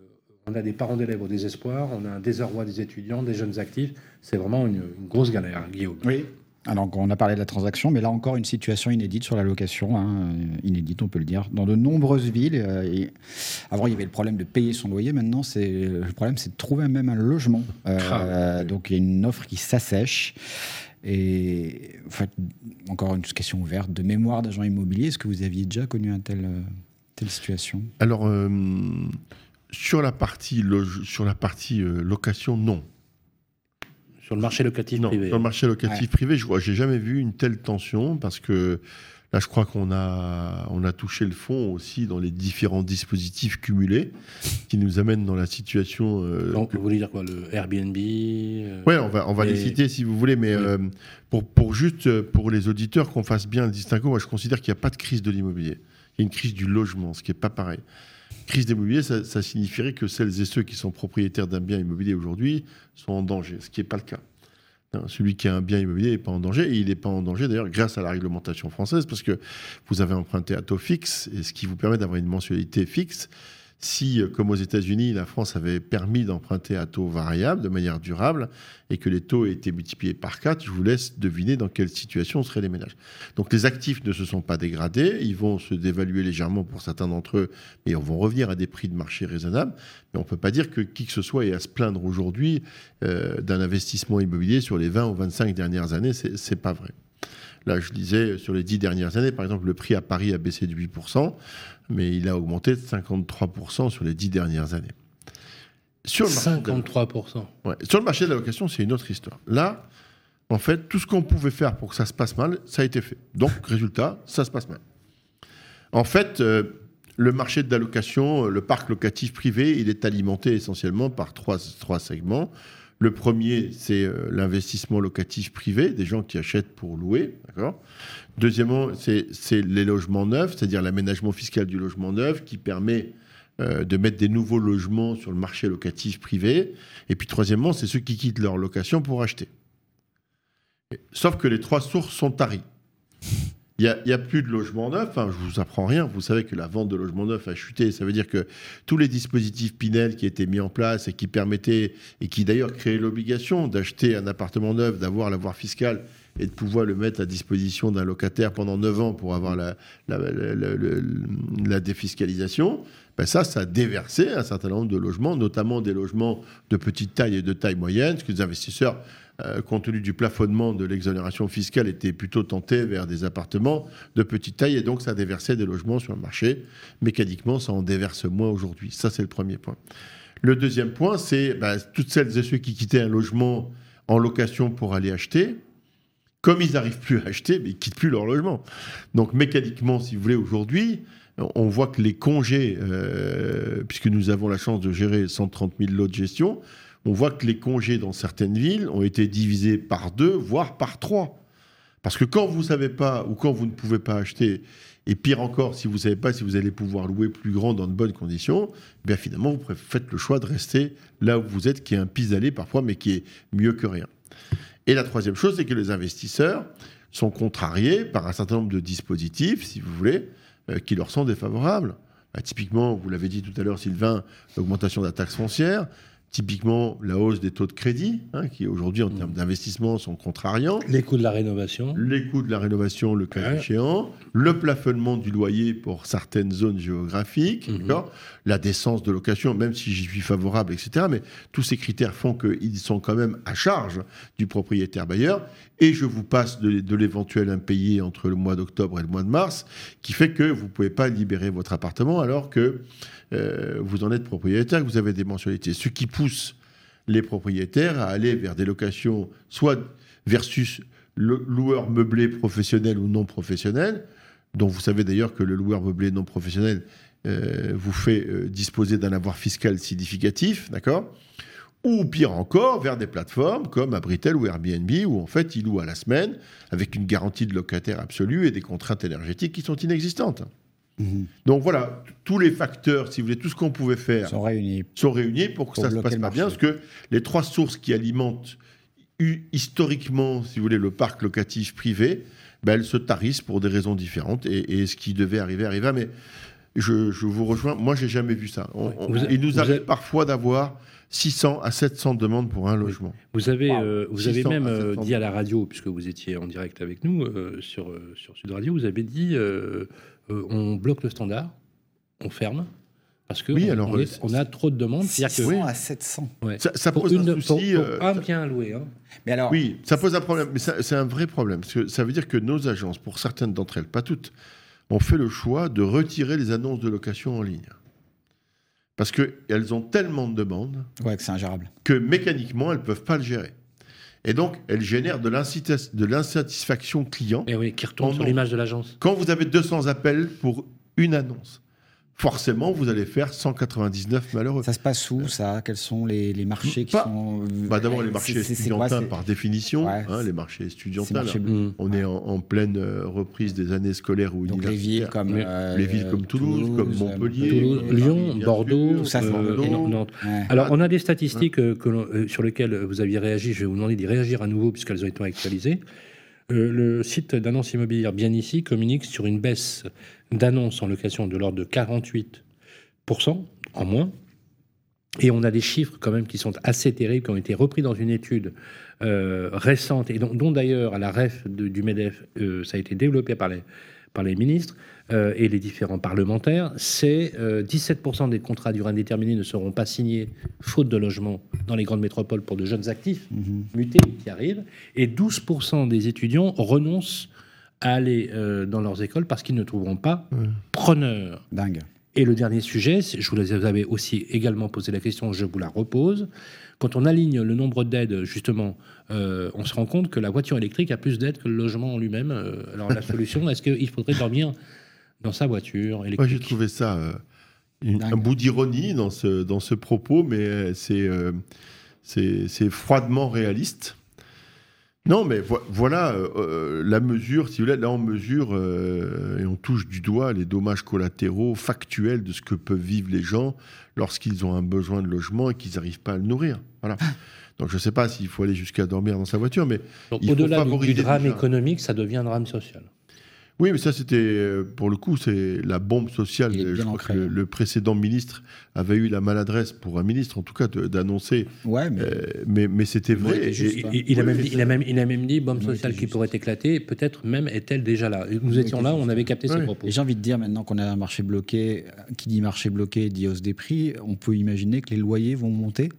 on a des parents d'élèves au désespoir, on a un désarroi des étudiants, des jeunes actifs. C'est vraiment une, grosse galère, Guillaume. Oui, alors, on a parlé de la transaction, mais là encore une situation inédite sur la location, hein, euh, inédite on peut le dire, dans de nombreuses villes. Euh, et avant, il y avait le problème de payer son loyer. Maintenant, c'est le problème, c'est de trouver même un logement. Euh, ah, donc, il y a une offre qui s'assèche. Et en fait, encore une question ouverte de mémoire d'agent immobilier. Est-ce que vous aviez déjà connu une telle, telle situation? Alors, sur la partie, sur la partie location, non. Sur le marché locatif privé. Sur le marché locatif privé, je n'ai jamais vu une telle tension parce que là, je crois qu'on a, on a touché le fond aussi dans les différents dispositifs cumulés qui nous amènent dans la situation. Euh, Donc, vous voulez dire quoi Le Airbnb euh, Oui, on va, on va les citer si vous voulez, mais euh, pour, pour juste pour les auditeurs qu'on fasse bien le distinguo, moi je considère qu'il n'y a pas de crise de l'immobilier. Il y a une crise du logement, ce qui n'est pas pareil. Crise d'immobilier, ça, ça, signifierait que celles et ceux qui sont propriétaires d'un bien immobilier aujourd'hui sont en danger, ce qui n'est pas le cas. Celui qui a un bien immobilier n'est pas en danger, et il n'est pas en danger d'ailleurs grâce à la réglementation française, parce que vous avez emprunté à taux fixe, et ce qui vous permet d'avoir une mensualité fixe, si, euh, comme aux États-Unis, la France avait permis d'emprunter à taux variable de manière durable et que les taux étaient multipliés par 4, je vous laisse deviner dans quelle situation seraient les ménages. Donc les actifs ne se sont pas dégradés, ils vont se dévaluer légèrement pour certains d'entre eux, mais on va revenir à des prix de marché raisonnables. Mais on ne peut pas dire que qui que ce soit ait à se plaindre aujourd'hui euh, d'un investissement immobilier sur les 20 ou 25 dernières années, c'est pas vrai. Là, je disais, sur les dix dernières années, par exemple, le prix à Paris a baissé de 8%, mais il a augmenté de 53% sur les dix dernières années. Sur le 53%. Ouais. Sur le marché de la location, c'est une autre histoire. Là, en fait, tout ce qu'on pouvait faire pour que ça se passe mal, ça a été fait. Donc, résultat, ça se passe mal. En fait, euh, le marché de la location, le parc locatif privé, il est alimenté essentiellement par trois, trois segments. Le premier, c'est euh, l'investissement locatif privé, des gens qui achètent pour louer. Deuxièmement, c'est les logements neufs, c'est-à-dire l'aménagement fiscal du logement neuf qui permet euh, de mettre des nouveaux logements sur le marché locatif privé. Et puis troisièmement, c'est ceux qui quittent leur location pour acheter. Sauf que les trois sources sont taries. Il n'y a, plus de logements neufs. Enfin, je vous apprends rien. Vous savez que la vente de logements neufs a chuté. Ça veut dire que tous les dispositifs Pinel qui étaient mis en place et qui permettaient, et qui d'ailleurs créaient l'obligation d'acheter un appartement neuf, d'avoir l'avoir fiscal et de pouvoir le mettre à disposition d'un locataire pendant 9 ans pour avoir la, défiscalisation, ben ça, ça a déversé un certain nombre de logements, notamment des logements de petite taille et de taille moyenne, ce que les investisseurs euh, compte tenu du plafonnement de l'exonération fiscale, était plutôt tenté vers des appartements de petite taille et donc ça déversait des logements sur le marché. Mécaniquement, ça en déverse moins aujourd'hui. Ça, c'est le premier point. Le deuxième point, c'est bah, toutes celles et ceux qui quittaient un logement en location pour aller acheter. Comme ils n'arrivent plus à acheter, mais ils quittent plus leur logement. Donc mécaniquement, si vous voulez, aujourd'hui, on voit que les congés, euh, puisque nous avons la chance de gérer 130 000 lots de gestion, on voit que les congés dans certaines villes ont été divisés par deux, voire par trois. Parce que quand vous ne savez pas ou quand vous ne pouvez pas acheter, et pire encore, si vous ne savez pas si vous allez pouvoir louer plus grand dans de bonnes conditions, eh bien finalement, vous faites le choix de rester là où vous êtes, qui est un pis-aller parfois, mais qui est mieux que rien. Et la troisième chose, c'est que les investisseurs sont contrariés par un certain nombre de dispositifs, si vous voulez, euh, qui leur sont défavorables. Bah, typiquement, vous l'avez dit tout à l'heure, Sylvain, l'augmentation de la taxe foncière. Typiquement, la hausse des taux de crédit, hein, qui aujourd'hui, en termes d'investissement, sont contrariants. Les coûts de la rénovation. Les coûts de la rénovation, le cas échéant. Le plafonnement du loyer pour certaines zones géographiques. Mhm. La décence de location, même si j'y suis favorable, etc. Mais tous ces critères font qu'ils sont quand même à charge du propriétaire bailleur. Et je vous passe de, de l'éventuel impayé entre le mois d'octobre et le mois de mars, qui fait que vous ne pouvez pas libérer votre appartement alors que euh, vous en êtes propriétaire, vous avez des mensualités. Ce qui pousse les propriétaires à aller vers des locations, soit versus le loueur meublé professionnel ou non professionnel, dont vous savez d'ailleurs que le loueur meublé non professionnel euh, vous fait euh, disposer d'un avoir fiscal significatif, d'accord? Ou pire encore, vers des plateformes comme Abritel ou Airbnb, où en fait ils louent à la semaine, avec une garantie de locataire absolue et des contraintes énergétiques qui sont inexistantes. Mhm. Donc voilà, tous les facteurs, si vous voulez, tout ce qu'on pouvait faire sont réunis, sont réunis pour que ça se passe pas bien, parce que les trois sources qui alimentent historiquement, si vous voulez, le parc locatif privé, ben, elles se tarissent pour des raisons différentes, et, ce qui devait arriver arriva. Mais je, vous rejoins, moi j'ai jamais vu ça. il nous arrive parfois d'avoir 600 à 700 demandes pour un logement. Vous avez, euh, vous avez même euh, dit à la radio, puisque vous étiez en direct avec nous euh, sur, sur Sud Radio, vous avez dit euh, on bloque le standard, on ferme. Parce que oui, on, alors, on, a trop de demandes. 600 à 700. Ça, pose un souci. Pour, euh, un bien loué. Hein. Mais alors... Oui, ça pose un problème. Mais c'est un vrai problème. Parce que ça veut dire que nos agences, pour certaines d'entre elles, pas toutes, ont fait le choix de retirer les annonces de location en ligne. Parce qu'elles ont tellement de demandes. Ouais, que c'est ingérable. Que mécaniquement, elles ne peuvent pas le gérer. Et donc, elle génère de l'insatisfaction client. Et oui, qui retombe sur l'image de l'agence. Quand vous avez 200 appels pour une annonce, forcément, vous allez faire 199 malheureux. Ça se passe où, ça? Quels sont les, les marchés qui sont... Bah, D'abord, les marchés estudiantins, par définition. Hein, les marchés estudiantins. On est en, pleine euh, reprise des années scolaires ou Donc les villes comme... Euh, les villes comme Toulouse, comme Montpellier. Toulouse, Lyon, Bordeaux, euh, Nantes. Alors, on a des statistiques que sur lesquelles vous aviez réagi. Je vais vous demander d'y réagir à nouveau, puisqu'elles ont été actualisées. le site d'annonce immobilière Bien Ici communique sur une baisse d'annonces en location de l'ordre de 48% en moins. Et on a des chiffres quand même qui sont assez terribles, qui ont été repris dans une étude euh, récente, et dont, d'ailleurs à la REF du MEDEF, euh, ça a été développé par les, par les ministres euh, et les différents parlementaires, c'est 17% des contrats durée indéterminée ne seront pas signés faute de logement dans les grandes métropoles pour de jeunes actifs mhm. mutés qui arrivent, et 12% des étudiants renoncent à aller euh, dans leurs écoles parce qu'ils ne trouveront pas preneurs. Dingue. Et le dernier sujet, je vous avais aussi également posé la question, je vous la repose. Quand on aligne le nombre d'aides, justement, euh, on se rend compte que la voiture électrique a plus d'aides que le logement en lui-même. Euh, alors la solution, est-ce qu'il faudrait dormir dans sa voiture Moi, j'ai électrique trouvé ça euh, une- un bout d'ironie dans ce, dans ce propos, mais c'est euh, c'est c'est froidement réaliste. Non, mais vo- voilà euh, euh, la mesure, si vous voulez, là on mesure euh, et on touche du doigt les dommages collatéraux factuels de ce que peuvent vivre les gens lorsqu'ils ont un besoin de logement et qu'ils n'arrivent pas à le nourrir. Voilà. Donc je ne sais pas s'il faut aller jusqu'à dormir dans sa voiture, mais Au-delà du- drame déjà. économique, ça devient un drame social. Oui, mais ça, c'était, euh, pour le coup, c'est la bombe sociale. Je crois ancré, que le, hein. le précédent ministre avait eu la maladresse, pour un ministre en tout cas, d'annoncer. Ouais, mais euh, mais mais c'était vrai. juste, Il, hein. il- il a même dit, il, a même, il a même dit bombe sociale qui pourrait éclater, peut-être même est-elle déjà là. Nous étions là, on avait capté ces Ouais. propos. Et j'ai envie de dire maintenant qu'on a un marché bloqué, euh, qui dit marché bloqué dit hausse des prix, on peut imaginer que les loyers vont monter.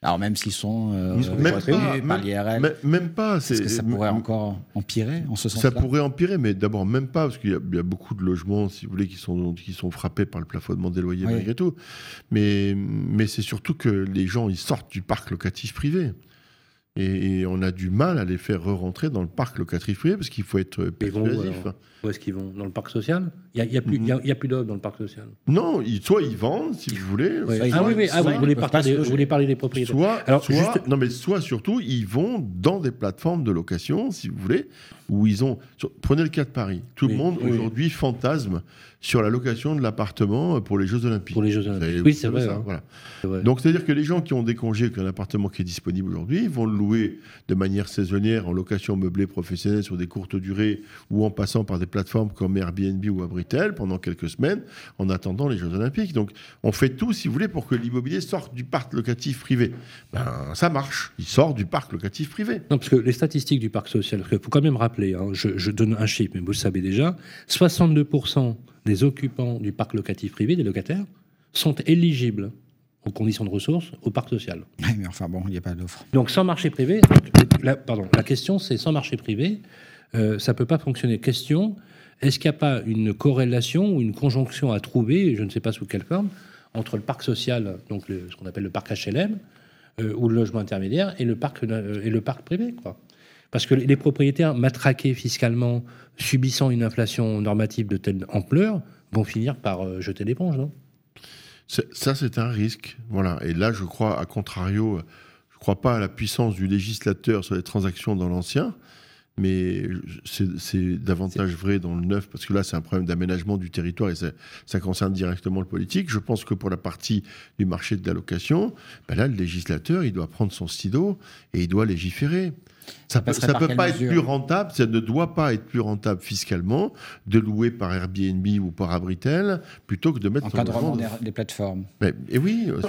Alors même s'ils sont euh, Même pas, par l'IRL, Même, même pas. est-ce c'est- que ça pourrait encore empirer en ce Ça sens-là pourrait empirer, mais d'abord même pas, parce qu'il y, a- il y a beaucoup de logements, si vous voulez, qui sont, qui sont frappés par le plafonnement des loyers Oui. malgré tout. Mais, mais c'est surtout que les gens, ils sortent du parc locatif privé. Et, et on a du mal à les faire re-rentrer dans le parc locatif privé, parce qu'il faut être persuasif. Où est-ce qu'ils vont? Dans le parc social? Il n'y a, plus, a- plus d'offres dans le parc social. Non, ils- soit ils vendent, si vous voulez. Ah oui, oui, ah, vous, voulez parler des- vous loger. voulez parler des propriétaires. Soit, Alors, soit- juste- non mais soit surtout, ils vont dans des plateformes de location, si vous voulez, où ils ont. prenez le cas de Paris. Tout Oui, le monde oui. aujourd'hui fantasme sur la location de l'appartement pour les Jeux Olympiques. Pour les Jeux Olympiques. savez- Oui, c'est vrai, hein. voilà. C'est vrai. Donc c'est-à-dire que les gens qui ont des congés, qu'un appartement qui est disponible aujourd'hui, vont le louer de manière saisonnière en location meublée professionnelle sur des courtes durées ou en passant par des plateformes comme Airbnb ou Abritel pendant quelques semaines en attendant les Jeux Olympiques. Donc on fait tout, si vous voulez, pour que l'immobilier sorte du parc locatif privé. Ben ça marche, il sort du parc locatif privé. Non, parce que les statistiques du parc social, il faut quand même rappeler, hein, je, je donne un chiffre, mais vous le savez déjà, 62% des occupants du parc locatif privé, des locataires, sont éligibles aux conditions de ressources au parc social. Ouais, mais enfin bon, il n'y a pas d'offre. Donc sans marché privé, la, pardon, la question c'est sans marché privé, euh, ça peut pas fonctionner. Question, est-ce qu'il n'y a pas une corrélation ou une conjonction à trouver, je ne sais pas sous quelle forme, entre le parc social, donc le- ce qu'on appelle le parc HLM, euh, ou le logement intermédiaire, et le parc, euh, et le parc privé quoi? Parce que les propriétaires matraqués fiscalement, subissant une inflation normative de telle ampleur, vont finir par euh, jeter l'éponge, non? Ça, c'est un risque. Voilà. Et là, je crois, à contrario, je ne crois pas à la puissance du législateur sur les transactions dans l'ancien, mais c'est davantage vrai dans le neuf, parce que là, c'est un problème d'aménagement du territoire et ça, concerne directement le politique. Je pense que pour la partie du marché de la location, ben là, le législateur, il doit prendre son stylo et il doit légiférer. Ça par peut pas être plus rentable, ça ne doit pas être plus rentable fiscalement de louer par Airbnb ou par Abritel plutôt que de mettre Encadrement des, des plateformes. mais, et oui, euh,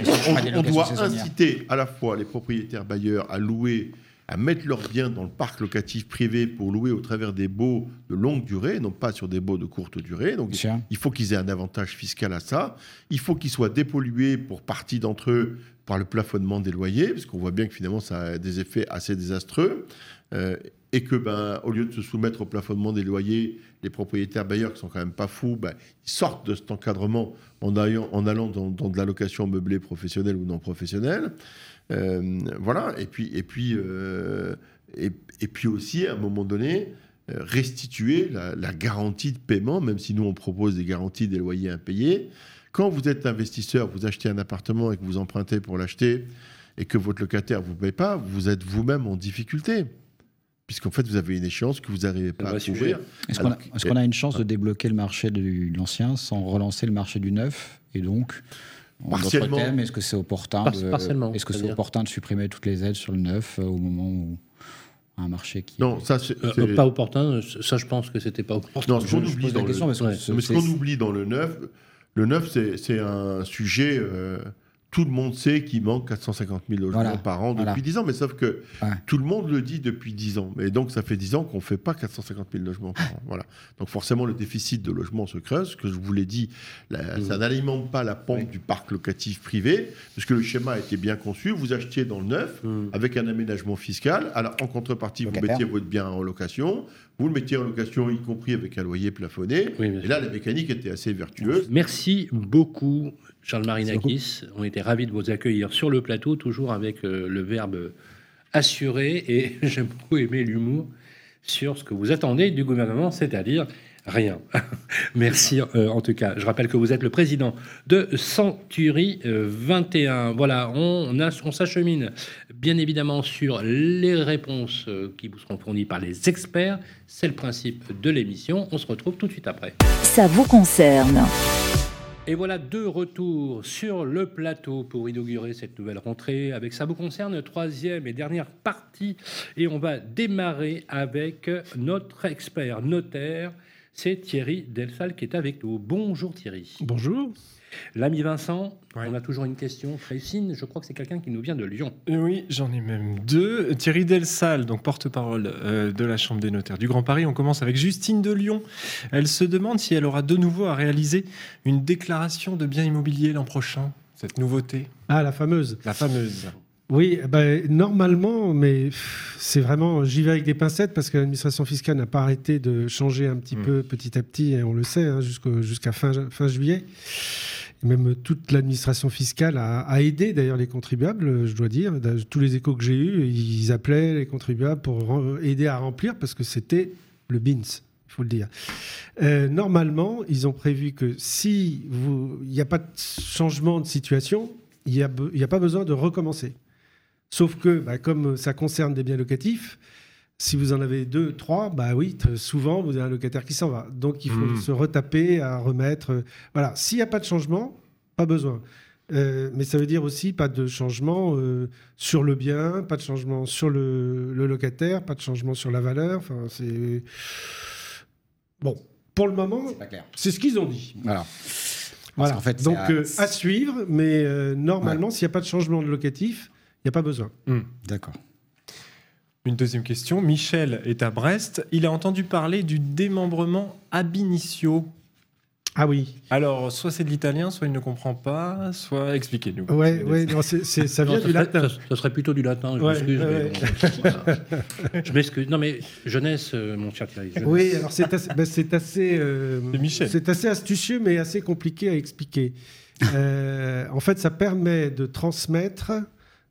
on, doit saisonnières. inciter à la fois les propriétaires bailleurs à louer, à mettre leurs biens dans le parc locatif privé pour louer au travers des baux de longue durée, non pas sur des baux de courte durée. Donc, il faut qu'ils aient un avantage fiscal à ça. Il faut qu'ils soient dépollués pour partie d'entre eux par le plafonnement des loyers, parce qu'on voit bien que finalement ça a des effets assez désastreux. Euh, et que, ben, au lieu de se soumettre au plafonnement des loyers, les propriétaires bailleurs qui sont quand même pas fous, ben, sortent de cet encadrement en, allant, en allant dans, de la location meublée professionnelle ou non professionnelle. Euh, voilà. Et puis, et puis, euh, et, puis aussi, à un moment donné, restituer la, la garantie de paiement, même si nous on propose des garanties des loyers impayés. Quand vous êtes investisseur, vous achetez un appartement et que vous empruntez pour l'acheter et que votre locataire ne vous paye pas, vous êtes vous-même en difficulté. Puisqu'en fait, vous avez une échéance que vous n'arrivez pas à couvrir. Est-ce qu'on a, une chance de débloquer le marché de l'ancien sans relancer le marché du neuf Et donc, Partiellement. est-ce que c'est opportun, de, partiellement, est-ce que c'est opportun de supprimer toutes les aides sur le neuf euh, au moment où un marché qui Non, ça, c'est. Euh, c'est- Pas opportun, ça je pense que c'était pas opportun. Non, ce qu'on je oublie pose la dans question le, parce que ouais. ce- mais ce c'est- qu'on oublie dans le neuf, le neuf, c'est un sujet. euh, tout le monde sait qu'il manque 450 000 logements Voilà, par an depuis voilà. 10 ans, mais sauf que Ouais. tout le monde le dit depuis 10 ans. Et donc, ça fait 10 ans qu'on ne fait pas 450 000 logements par an. Voilà. Donc, forcément, le déficit de logements se creuse. Ce que je vous l'ai dit, la- ça n'alimente pas la pompe du parc locatif privé, parce que le schéma était bien conçu. Vous achetiez dans le neuf, Mm. avec un aménagement fiscal. Alors, en contrepartie, vous mettiez votre bien en location. Vous le mettiez en location, y compris avec un loyer plafonné. Oui, et là, la mécanique était assez vertueuse. Merci beaucoup, Charles Marinakis. On était ravis de vous accueillir sur le plateau, toujours avec euh, le verbe assurer. Et j'ai beaucoup aimé l'humour sur ce que vous attendez du gouvernement, c'est-à-dire rien. Merci euh, en tout cas. Je rappelle que vous êtes le président de Century euh, 21. Voilà, on, a- on s'achemine bien évidemment sur les réponses euh, qui vous seront fournies par les experts. C'est le principe de l'émission. On se retrouve tout de suite après. Ça vous concerne. Et voilà deux retours sur le plateau pour inaugurer cette nouvelle rentrée avec ça vous concerne, troisième et dernière partie. Et on va démarrer avec notre expert notaire, c'est Thierry Delsal qui est avec nous. Bonjour Thierry. Bonjour. L'ami Vincent, Ouais. on a toujours une question précise. Je crois que c'est quelqu'un qui nous vient de Lyon. Euh, Oui, j'en ai même deux. Thierry Delsal, donc porte-parole euh, de la Chambre des notaires du Grand Paris. On commence avec Justine de Lyon. Elle se demande si elle aura de nouveau à réaliser une déclaration de bien immobilier l'an prochain. Cette nouveauté, Ah, la fameuse. la fameuse. Oui, ben, normalement, mais c'est vraiment, j'y vais avec des pincettes parce que l'administration fiscale n'a pas arrêté de changer un petit Mm. peu petit à petit, et on le sait, hein, jusqu'à fin, fin juillet. Et même toute l'administration fiscale a, a aidé d'ailleurs les contribuables, je dois dire. Tous les échos que j'ai eus, ils appelaient les contribuables pour aider à remplir parce que c'était le BINS, il faut le dire. Euh, normalement, ils ont prévu que si il n'y a pas de changement de situation, il n'y a pas besoin de recommencer. Sauf que, bah, comme ça concerne des biens locatifs, si vous en avez deux, trois, bah oui, souvent vous avez un locataire qui s'en va. Donc il faut Mm. se retaper à remettre. euh, Voilà, s'il n'y a pas de changement, pas besoin. Euh, mais ça veut dire aussi pas de changement euh, sur le bien, pas de changement sur le, le locataire, pas de changement sur la valeur. Enfin, c'est bon. Pour le moment, Pas clair. c'est ce qu'ils ont dit. Voilà. Voilà. qu'en fait, c'est Donc à- euh, à suivre, mais euh, normalement, s'il n'y a pas de changement de locatif, il n'y a pas besoin. D'accord. Une deuxième question. Michel est à Brest. Il a entendu parler du démembrement ab initio. Ah oui. Alors, soit c'est de l'italien, soit il ne comprend pas, soit expliquez-nous. Ouais, ouais, ça Non, vient ça du serait- latin. Ça, ça serait plutôt du latin, je Ouais, m'excuse. ouais, mais bon, voilà. je m'excuse. Non, mais jeunesse, euh, mon cher Thierry. jeunesse. Oui, alors c'est assez, ben, c'est assez, euh, C'est Michel. c'est assez astucieux, mais assez compliqué à expliquer. Euh, en fait, ça permet de transmettre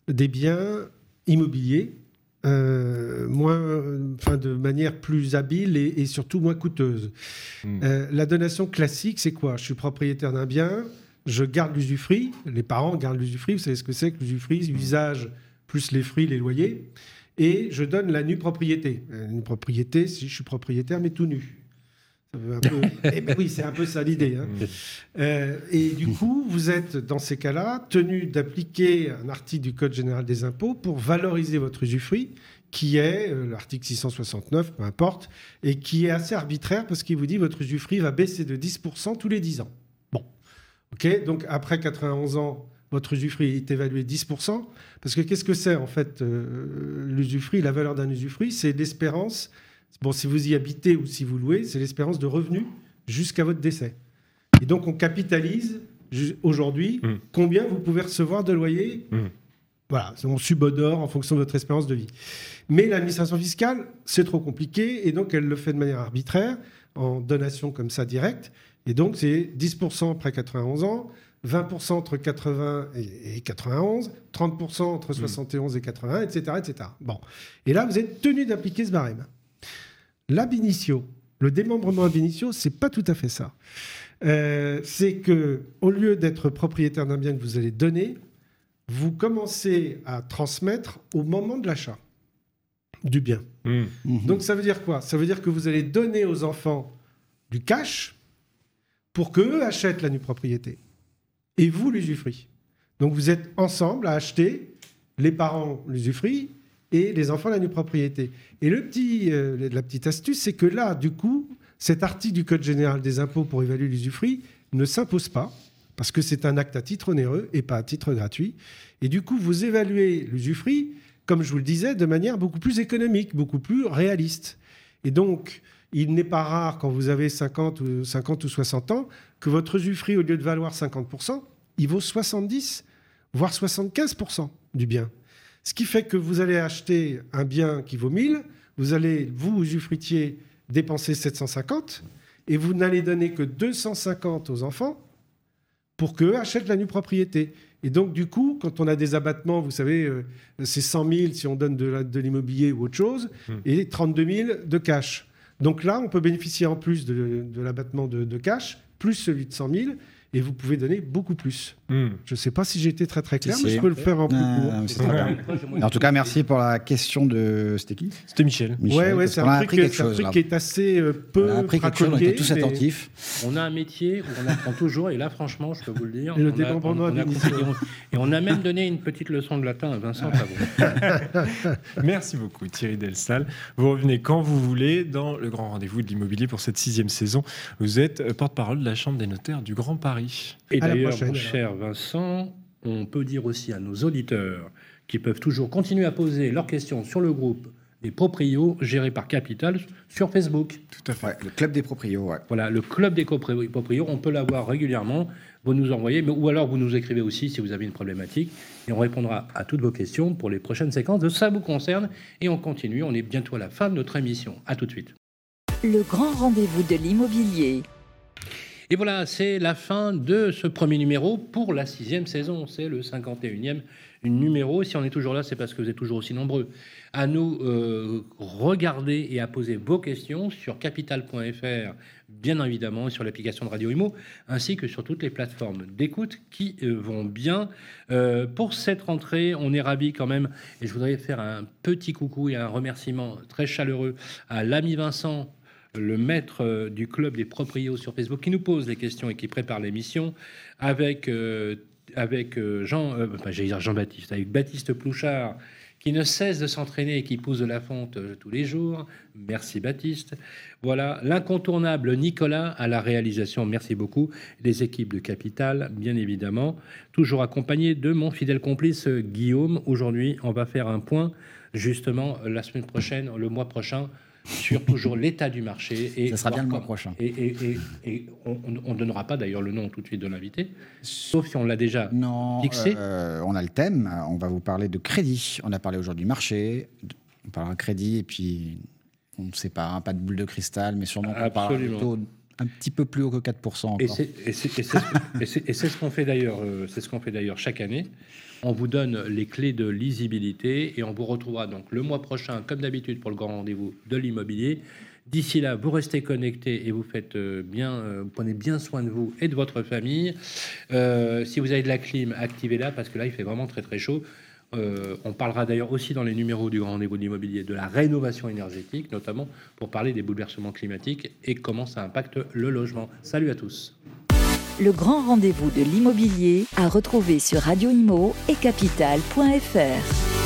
des biens immobiliers euh, moins, enfin, de manière plus habile et, et surtout moins coûteuse. Mm. Euh, la donation classique, c'est quoi? Je suis propriétaire d'un bien, je garde l'usufruit, les parents gardent l'usufruit, vous savez ce que c'est que l'usufruit, usage plus les fruits, les loyers, et je donne la nue propriété. Euh, Une propriété, si je suis propriétaire, mais tout nu. Un peu- Eh ben oui, c'est un peu ça l'idée. hein. Euh, et du coup, vous êtes dans ces cas-là tenu d'appliquer un article du Code général des impôts pour valoriser votre usufruit, qui est euh, l'article 669, peu importe, et qui est assez arbitraire parce qu'il vous dit votre usufruit va baisser de 10% tous les 10 ans. Bon, ok, donc après 91 ans, votre usufruit est évalué 10%, parce que qu'est-ce que c'est en fait euh, l'usufruit, la valeur d'un usufruit? C'est l'espérance, bon, si vous y habitez ou si vous louez, c'est l'espérance de revenu jusqu'à votre décès. Et donc on capitalise aujourd'hui Mm. combien vous pouvez recevoir de loyer. Mm. Voilà, on subodore en fonction de votre espérance de vie. Mais l'administration fiscale, c'est trop compliqué et donc elle le fait de manière arbitraire, en donation comme ça directe. Et donc c'est 10% après 91 ans, 20% entre 80 et et 91, 30% entre 71 et 80, etc., etc. Bon. Et là, vous êtes tenu d'appliquer ce barème. L'ab initio, le démembrement ab initio, c'est pas tout à fait ça. Euh, c'est que au lieu d'être propriétaire d'un bien que vous allez donner, vous commencez à transmettre au moment de l'achat du bien. Mm. Mhm. Donc ça veut dire quoi? Ça veut dire que vous allez donner aux enfants du cash pour qu'eux achètent la nue propriété. Et vous l'usufruit. Donc vous êtes ensemble à acheter, les parents l'usufruit et les enfants la nue propriété. Et le petit, euh, la petite astuce, c'est que là, du coup, cet article du Code général des impôts pour évaluer l'usufruit ne s'impose pas, parce que c'est un acte à titre onéreux et pas à titre gratuit. Et du coup, vous évaluez l'usufruit, comme je vous le disais, de manière beaucoup plus économique, beaucoup plus réaliste. Et donc, il n'est pas rare, quand vous avez 50 ou, 50 ou 60 ans, que votre usufruit, au lieu de valoir 50%, il vaut 70, voire 75% du bien. Ce qui fait que vous allez acheter un bien qui vaut 1000, vous allez, vous, usufruitier, dépenser 750 et vous n'allez donner que 250 aux enfants pour qu'eux achètent la nue propriété. Et donc, du coup, quand on a des abattements, vous savez, euh, c'est 100 000 si on donne de, l'immobilier ou autre chose, hmm. et 32 000 de cash. Donc là, on peut bénéficier en plus de, l'abattement de, de, cash, plus celui de 100 000, et vous pouvez donner beaucoup plus. Hmm. Je ne sais pas si j'ai été très très clair, mais je peux le faire en plus court. En tout cas, merci pour la question de. C'était qui C'était Michel. Michel. Ouais, c'est un, truc, qui est assez euh, peu. On a appris quelque chose, on était tous attentifs. On a un métier où on apprend toujours, et là, franchement, je peux vous le dire. Et le on, a, Et on a même donné une petite leçon de latin à Vincent merci beaucoup, Thierry Delsal. Vous revenez quand vous voulez dans le grand rendez-vous de l'immobilier pour cette sixième saison. Vous êtes porte-parole de la Chambre des notaires du Grand Paris. Et d'ailleurs, mon cher Vincent, on peut dire aussi à nos auditeurs qui peuvent toujours continuer à poser leurs questions sur le groupe des proprios géré par Capital sur Facebook. Tout à fait. le club des proprios, ouais. Voilà, le club des proprios, on peut l'avoir régulièrement. Vous nous envoyez, ou alors vous nous écrivez aussi si vous avez une problématique, et on répondra à toutes vos questions pour les prochaines séquences de Ça vous concerne. Et on continue, on est bientôt à la fin de notre émission. À tout de suite. Le grand rendez-vous de l'immobilier. Et voilà, c'est la fin de ce premier numéro pour la sixième saison. C'est le 51e numéro. Si on est toujours là, c'est parce que vous êtes toujours aussi nombreux à nous euh, regarder et à poser vos questions sur capital.fr, bien évidemment, sur l'application de Radio Imo, ainsi que sur toutes les plateformes d'écoute qui euh, vont bien. Euh, pour cette rentrée, on est ravis quand même, et je voudrais faire un petit coucou et un remerciement très chaleureux à l'ami Vincent le maître euh, du club des proprios sur Facebook, qui nous pose les questions et qui prépare l'émission avec, euh, avec euh, Jean, dire Jean-Baptiste, avec Baptiste Plouchard, qui ne cesse de s'entraîner et qui pousse de la fonte tous les jours. Merci Baptiste. Voilà, l'incontournable Nicolas à la réalisation. Merci beaucoup. Les équipes de Capital, bien évidemment. Toujours accompagné de mon fidèle complice Guillaume. Aujourd'hui, on va faire un point, justement, la semaine prochaine, le mois prochain, sur toujours l'état du marché. Et Ça sera bien le mois prochain. Et, et, on ne donnera pas d'ailleurs le nom tout de suite de l'invité, sauf si on l'a déjà non, fixé. Euh, on a le thème, on va vous parler de crédit. On a parlé aujourd'hui du marché, on parlera de crédit, et puis on ne sait pas, hein, pas de boule de cristal, mais sûrement on parlera plutôt un petit peu plus haut que 4% encore. Et c'est ce qu'on fait d'ailleurs, euh, c'est ce qu'on fait d'ailleurs chaque année. On vous donne les clés de lisibilité et on vous retrouvera donc le mois prochain, comme d'habitude, pour le grand rendez-vous de l'immobilier. D'ici là, vous restez connectés et vous faites euh, bien, euh, prenez bien soin de vous et de votre famille. Euh, si vous avez de la clim, activez-la parce que là, il fait vraiment très très chaud. on parlera d'ailleurs aussi dans les numéros du grand rendez-vous de l'immobilier de la rénovation énergétique, notamment pour parler des bouleversements climatiques et comment ça impacte le logement. Salut à tous le grand rendez-vous de l'immobilier à retrouver sur Radio Imo et capital.fr.